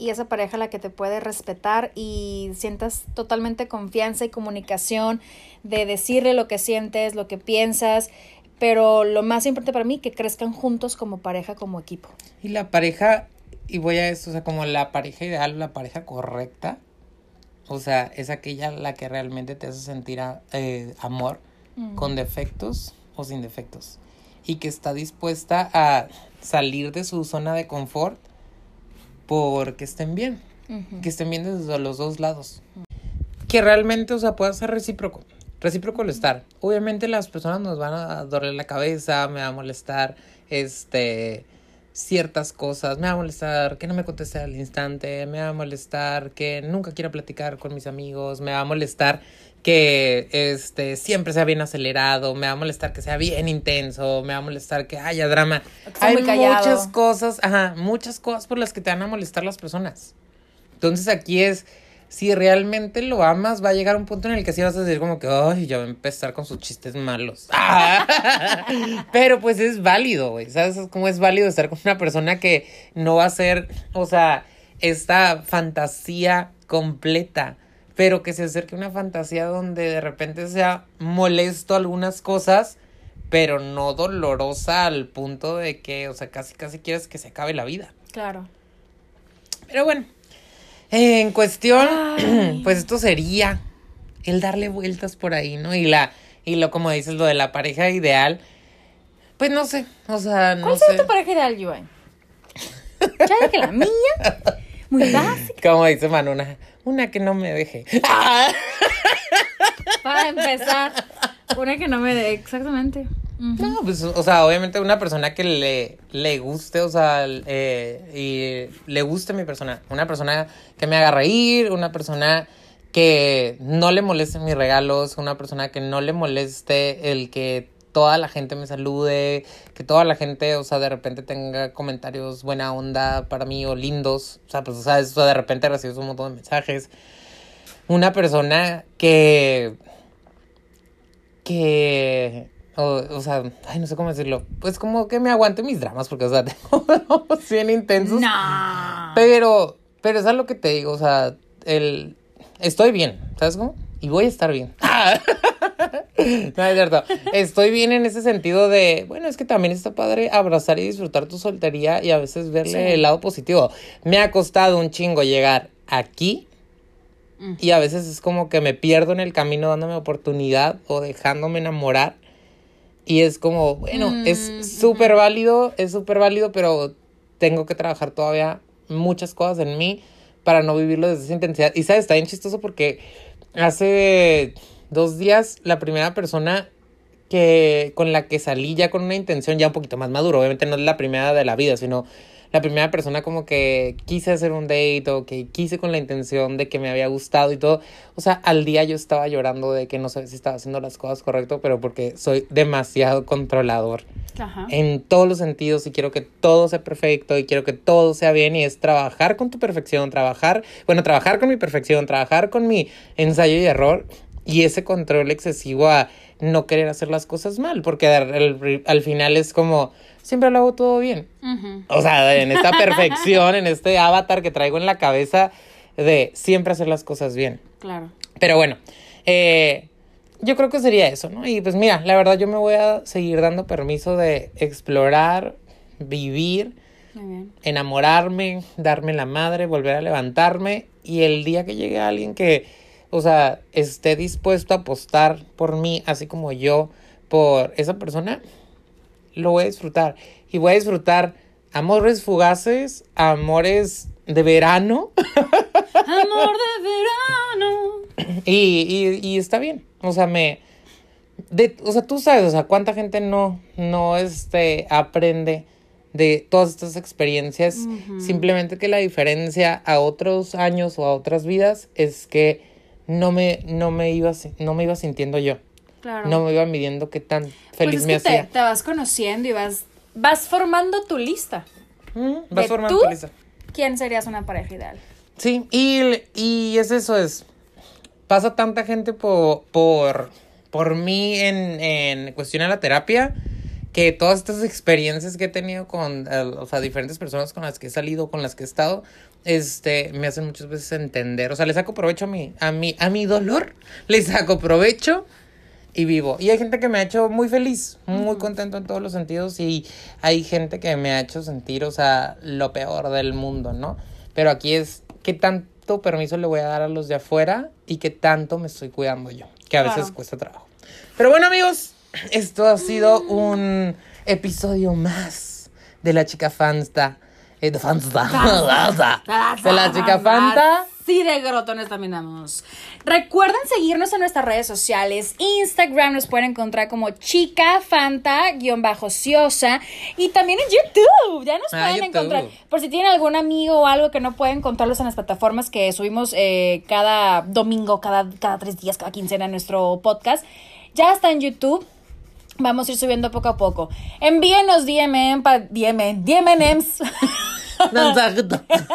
y esa pareja la que te puede respetar y sientas totalmente confianza y comunicación de decirle lo que sientes, lo que piensas, pero lo más importante para mí, que crezcan juntos como pareja, como equipo.
Y la pareja, y voy a esto, o sea, como la pareja ideal, la pareja correcta, o sea, es aquella la que realmente te hace sentir a- eh, amor, con defectos o sin defectos. Y que está dispuesta a salir de su zona de confort porque estén bien. Que estén bien desde los dos lados. Que realmente, o sea, pueda ser recíproco. Recíproco el estar. Obviamente las personas nos van a doler la cabeza, me va a molestar, este, ciertas cosas. Me va a molestar que no me conteste al instante, me va a molestar que nunca quiera platicar con mis amigos, me va a molestar que este siempre sea bien acelerado, me va a molestar que sea bien intenso, me va a molestar que haya drama. Hay muchas cosas, ajá, muchas cosas por las que te van a molestar las personas. Entonces aquí es, si realmente lo amas, va a llegar un punto en el que sí vas a decir como que, ay, ya va a empezar con sus chistes malos. Pero pues es válido, güey, ¿sabes? Es como es válido estar con una persona que no va a ser, o sea, esta fantasía completa, pero que se acerque a una fantasía donde de repente sea molesto algunas cosas, pero no dolorosa al punto de que, o sea, casi casi quieres que se acabe la vida.
Claro.
Pero bueno, en cuestión, pues esto sería el darle vueltas por ahí, ¿no? Y la, y lo como dices, lo de la pareja ideal, pues no sé, o sea, no
¿Cuál sería tu pareja ideal, Joan? Ya dije la mía. Muy básica.
Como dice Manu, una, una que no me deje.
Para empezar, una que no me dé exactamente.
No, pues, o sea, obviamente una persona que le, le guste, o sea, eh, y le guste mi persona. Una persona que me haga reír, una persona que no le moleste mis regalos, una persona que no le moleste el que toda la gente me salude, que toda la gente, o sea, de repente tenga comentarios buena onda para mí o lindos. O sea, pues, o sea, eso de repente recibes un montón de mensajes. Una persona que que o, o sea, ay, no sé cómo decirlo. Pues como que me aguante mis dramas, porque, o sea, tengo dramas bien intensos.
No.
Pero, pero es lo que te digo, o sea, el estoy bien, ¿sabes cómo? Y voy a estar bien. no es cierto. Estoy bien en ese sentido de, bueno, es que también está padre abrazar y disfrutar tu soltería y a veces verle
Sí.
el lado positivo. Me ha costado un chingo llegar aquí y a veces es como que me pierdo en el camino dándome oportunidad o dejándome enamorar. Y es como, bueno,
Mm,
es súper válido, es súper válido, pero tengo que trabajar todavía muchas cosas en mí para no vivirlo desde esa intensidad. Y sabes, está bien chistoso porque hace dos días la primera persona que con la que salí ya con una intención ya un poquito más maduro, obviamente no es la primera de la vida, sino la primera persona como que quise hacer un date o que quise con la intención de que me había gustado y todo. O sea, al día yo estaba llorando de que no sabía si estaba haciendo las cosas correcto, pero porque soy demasiado controlador
Ajá.
en todos los sentidos y quiero que todo sea perfecto y quiero que todo sea bien y es trabajar con tu perfección, trabajar, bueno, trabajar con mi perfección, trabajar con mi ensayo y error y ese control excesivo a no querer hacer las cosas mal, porque al, al- al final es como, siempre lo hago todo bien. O sea, en esta perfección, en este avatar que traigo en la cabeza de siempre hacer las cosas bien.
Claro.
Pero bueno, eh, yo creo que sería eso, ¿no? Y pues mira, la verdad yo me voy a seguir dando permiso de explorar, vivir,
Muy bien.
enamorarme, darme la madre, volver a levantarme y el día que llegue alguien que, o sea, esté dispuesto a apostar por mí, así como yo, por esa persona, lo voy a disfrutar. Y voy a disfrutar amores fugaces, amores de verano.
Amor de verano.
Y, y, y está bien. O sea, me. De, o sea, tú sabes, o sea, cuánta gente no, no este, aprende de todas estas experiencias. Simplemente que la diferencia a otros años o a otras vidas es que no me, no me, iba, no me iba sintiendo yo.
Claro.
No me iba midiendo qué tan feliz
pues es
me
que te,
hacía.
te vas conociendo y vas, vas formando tu lista.
Mm, vas
de
formando
tú.
tu lista.
¿Quién serías una pareja ideal?
Sí, y, y es eso, es pasa tanta gente por, por, por mí en, en cuestión de la terapia que todas estas experiencias que he tenido con, eh, o sea, diferentes personas con las que he salido, con las que he estado, este, me hacen muchas veces entender, o sea, le saco provecho a mi, a mi, a mi dolor, le saco provecho y vivo. Y hay gente que me ha hecho muy feliz, muy contento en todos los sentidos y hay gente que me ha hecho sentir, o sea, lo peor del mundo, ¿no? Pero aquí es qué tanto permiso le voy a dar a los de afuera y qué tanto me estoy cuidando yo, que a veces cuesta trabajo. Pero bueno, amigos, esto ha sido un episodio más de la chica Fanta. De Fanta. De la chica Fanta.
Sí, de grotones también damos. Recuerden seguirnos en nuestras redes sociales. Instagram nos pueden encontrar como chica fanta-ciosa. Y también en YouTube. Ya nos
Ah,
pueden
YouTube.
encontrar. Por si tienen algún amigo o algo que no pueden encontrarlos en las plataformas que subimos eh, cada domingo, cada, cada tres días, cada quincena nuestro podcast. Ya está en YouTube. Vamos a ir subiendo poco a poco. Envíenos DM, pa- DM, DMNs.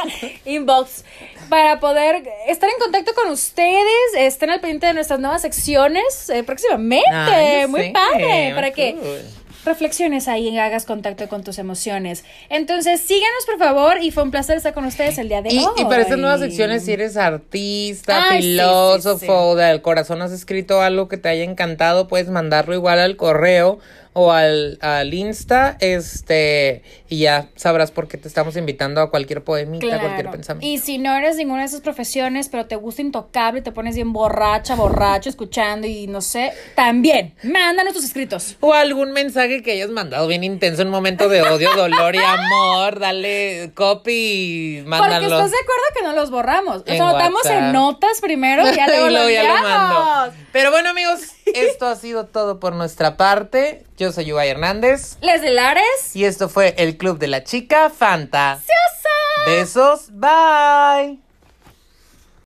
inbox para poder estar en contacto con ustedes, estén al pendiente de nuestras nuevas secciones eh, próximamente. Muy padre, para que
cool.
Reflexiones ahí y hagas contacto con tus emociones. Entonces, síganos por favor y fue un placer estar con ustedes el día de
Y,
hoy.
y para estas nuevas secciones, si eres artista,
Ay, sí, sí,
filósofo,
sí.
o del corazón has escrito algo que te haya encantado, puedes mandarlo igual al correo o al, al Insta, este, y ya sabrás por qué te estamos invitando a cualquier poemita, a cualquier pensamiento.
Y si no eres ninguna de esas profesiones, pero te gusta intocable te pones bien borracha, borracho, escuchando y no sé, también, mándanos tus escritos.
O algún mensaje que hayas mandado bien intenso en un momento de odio, dolor y amor, dale copy y
Porque
mándalo.
estás de acuerdo que no los borramos.
En
anotamos
WhatsApp.
en notas primero y ya luego los
ya lo mando. Pero bueno, amigos, esto ha sido todo por nuestra parte. Yo soy Yuba Hernández.
Leslie Lares.
Y esto fue el Club de la Chica Fanta. Besos, bye.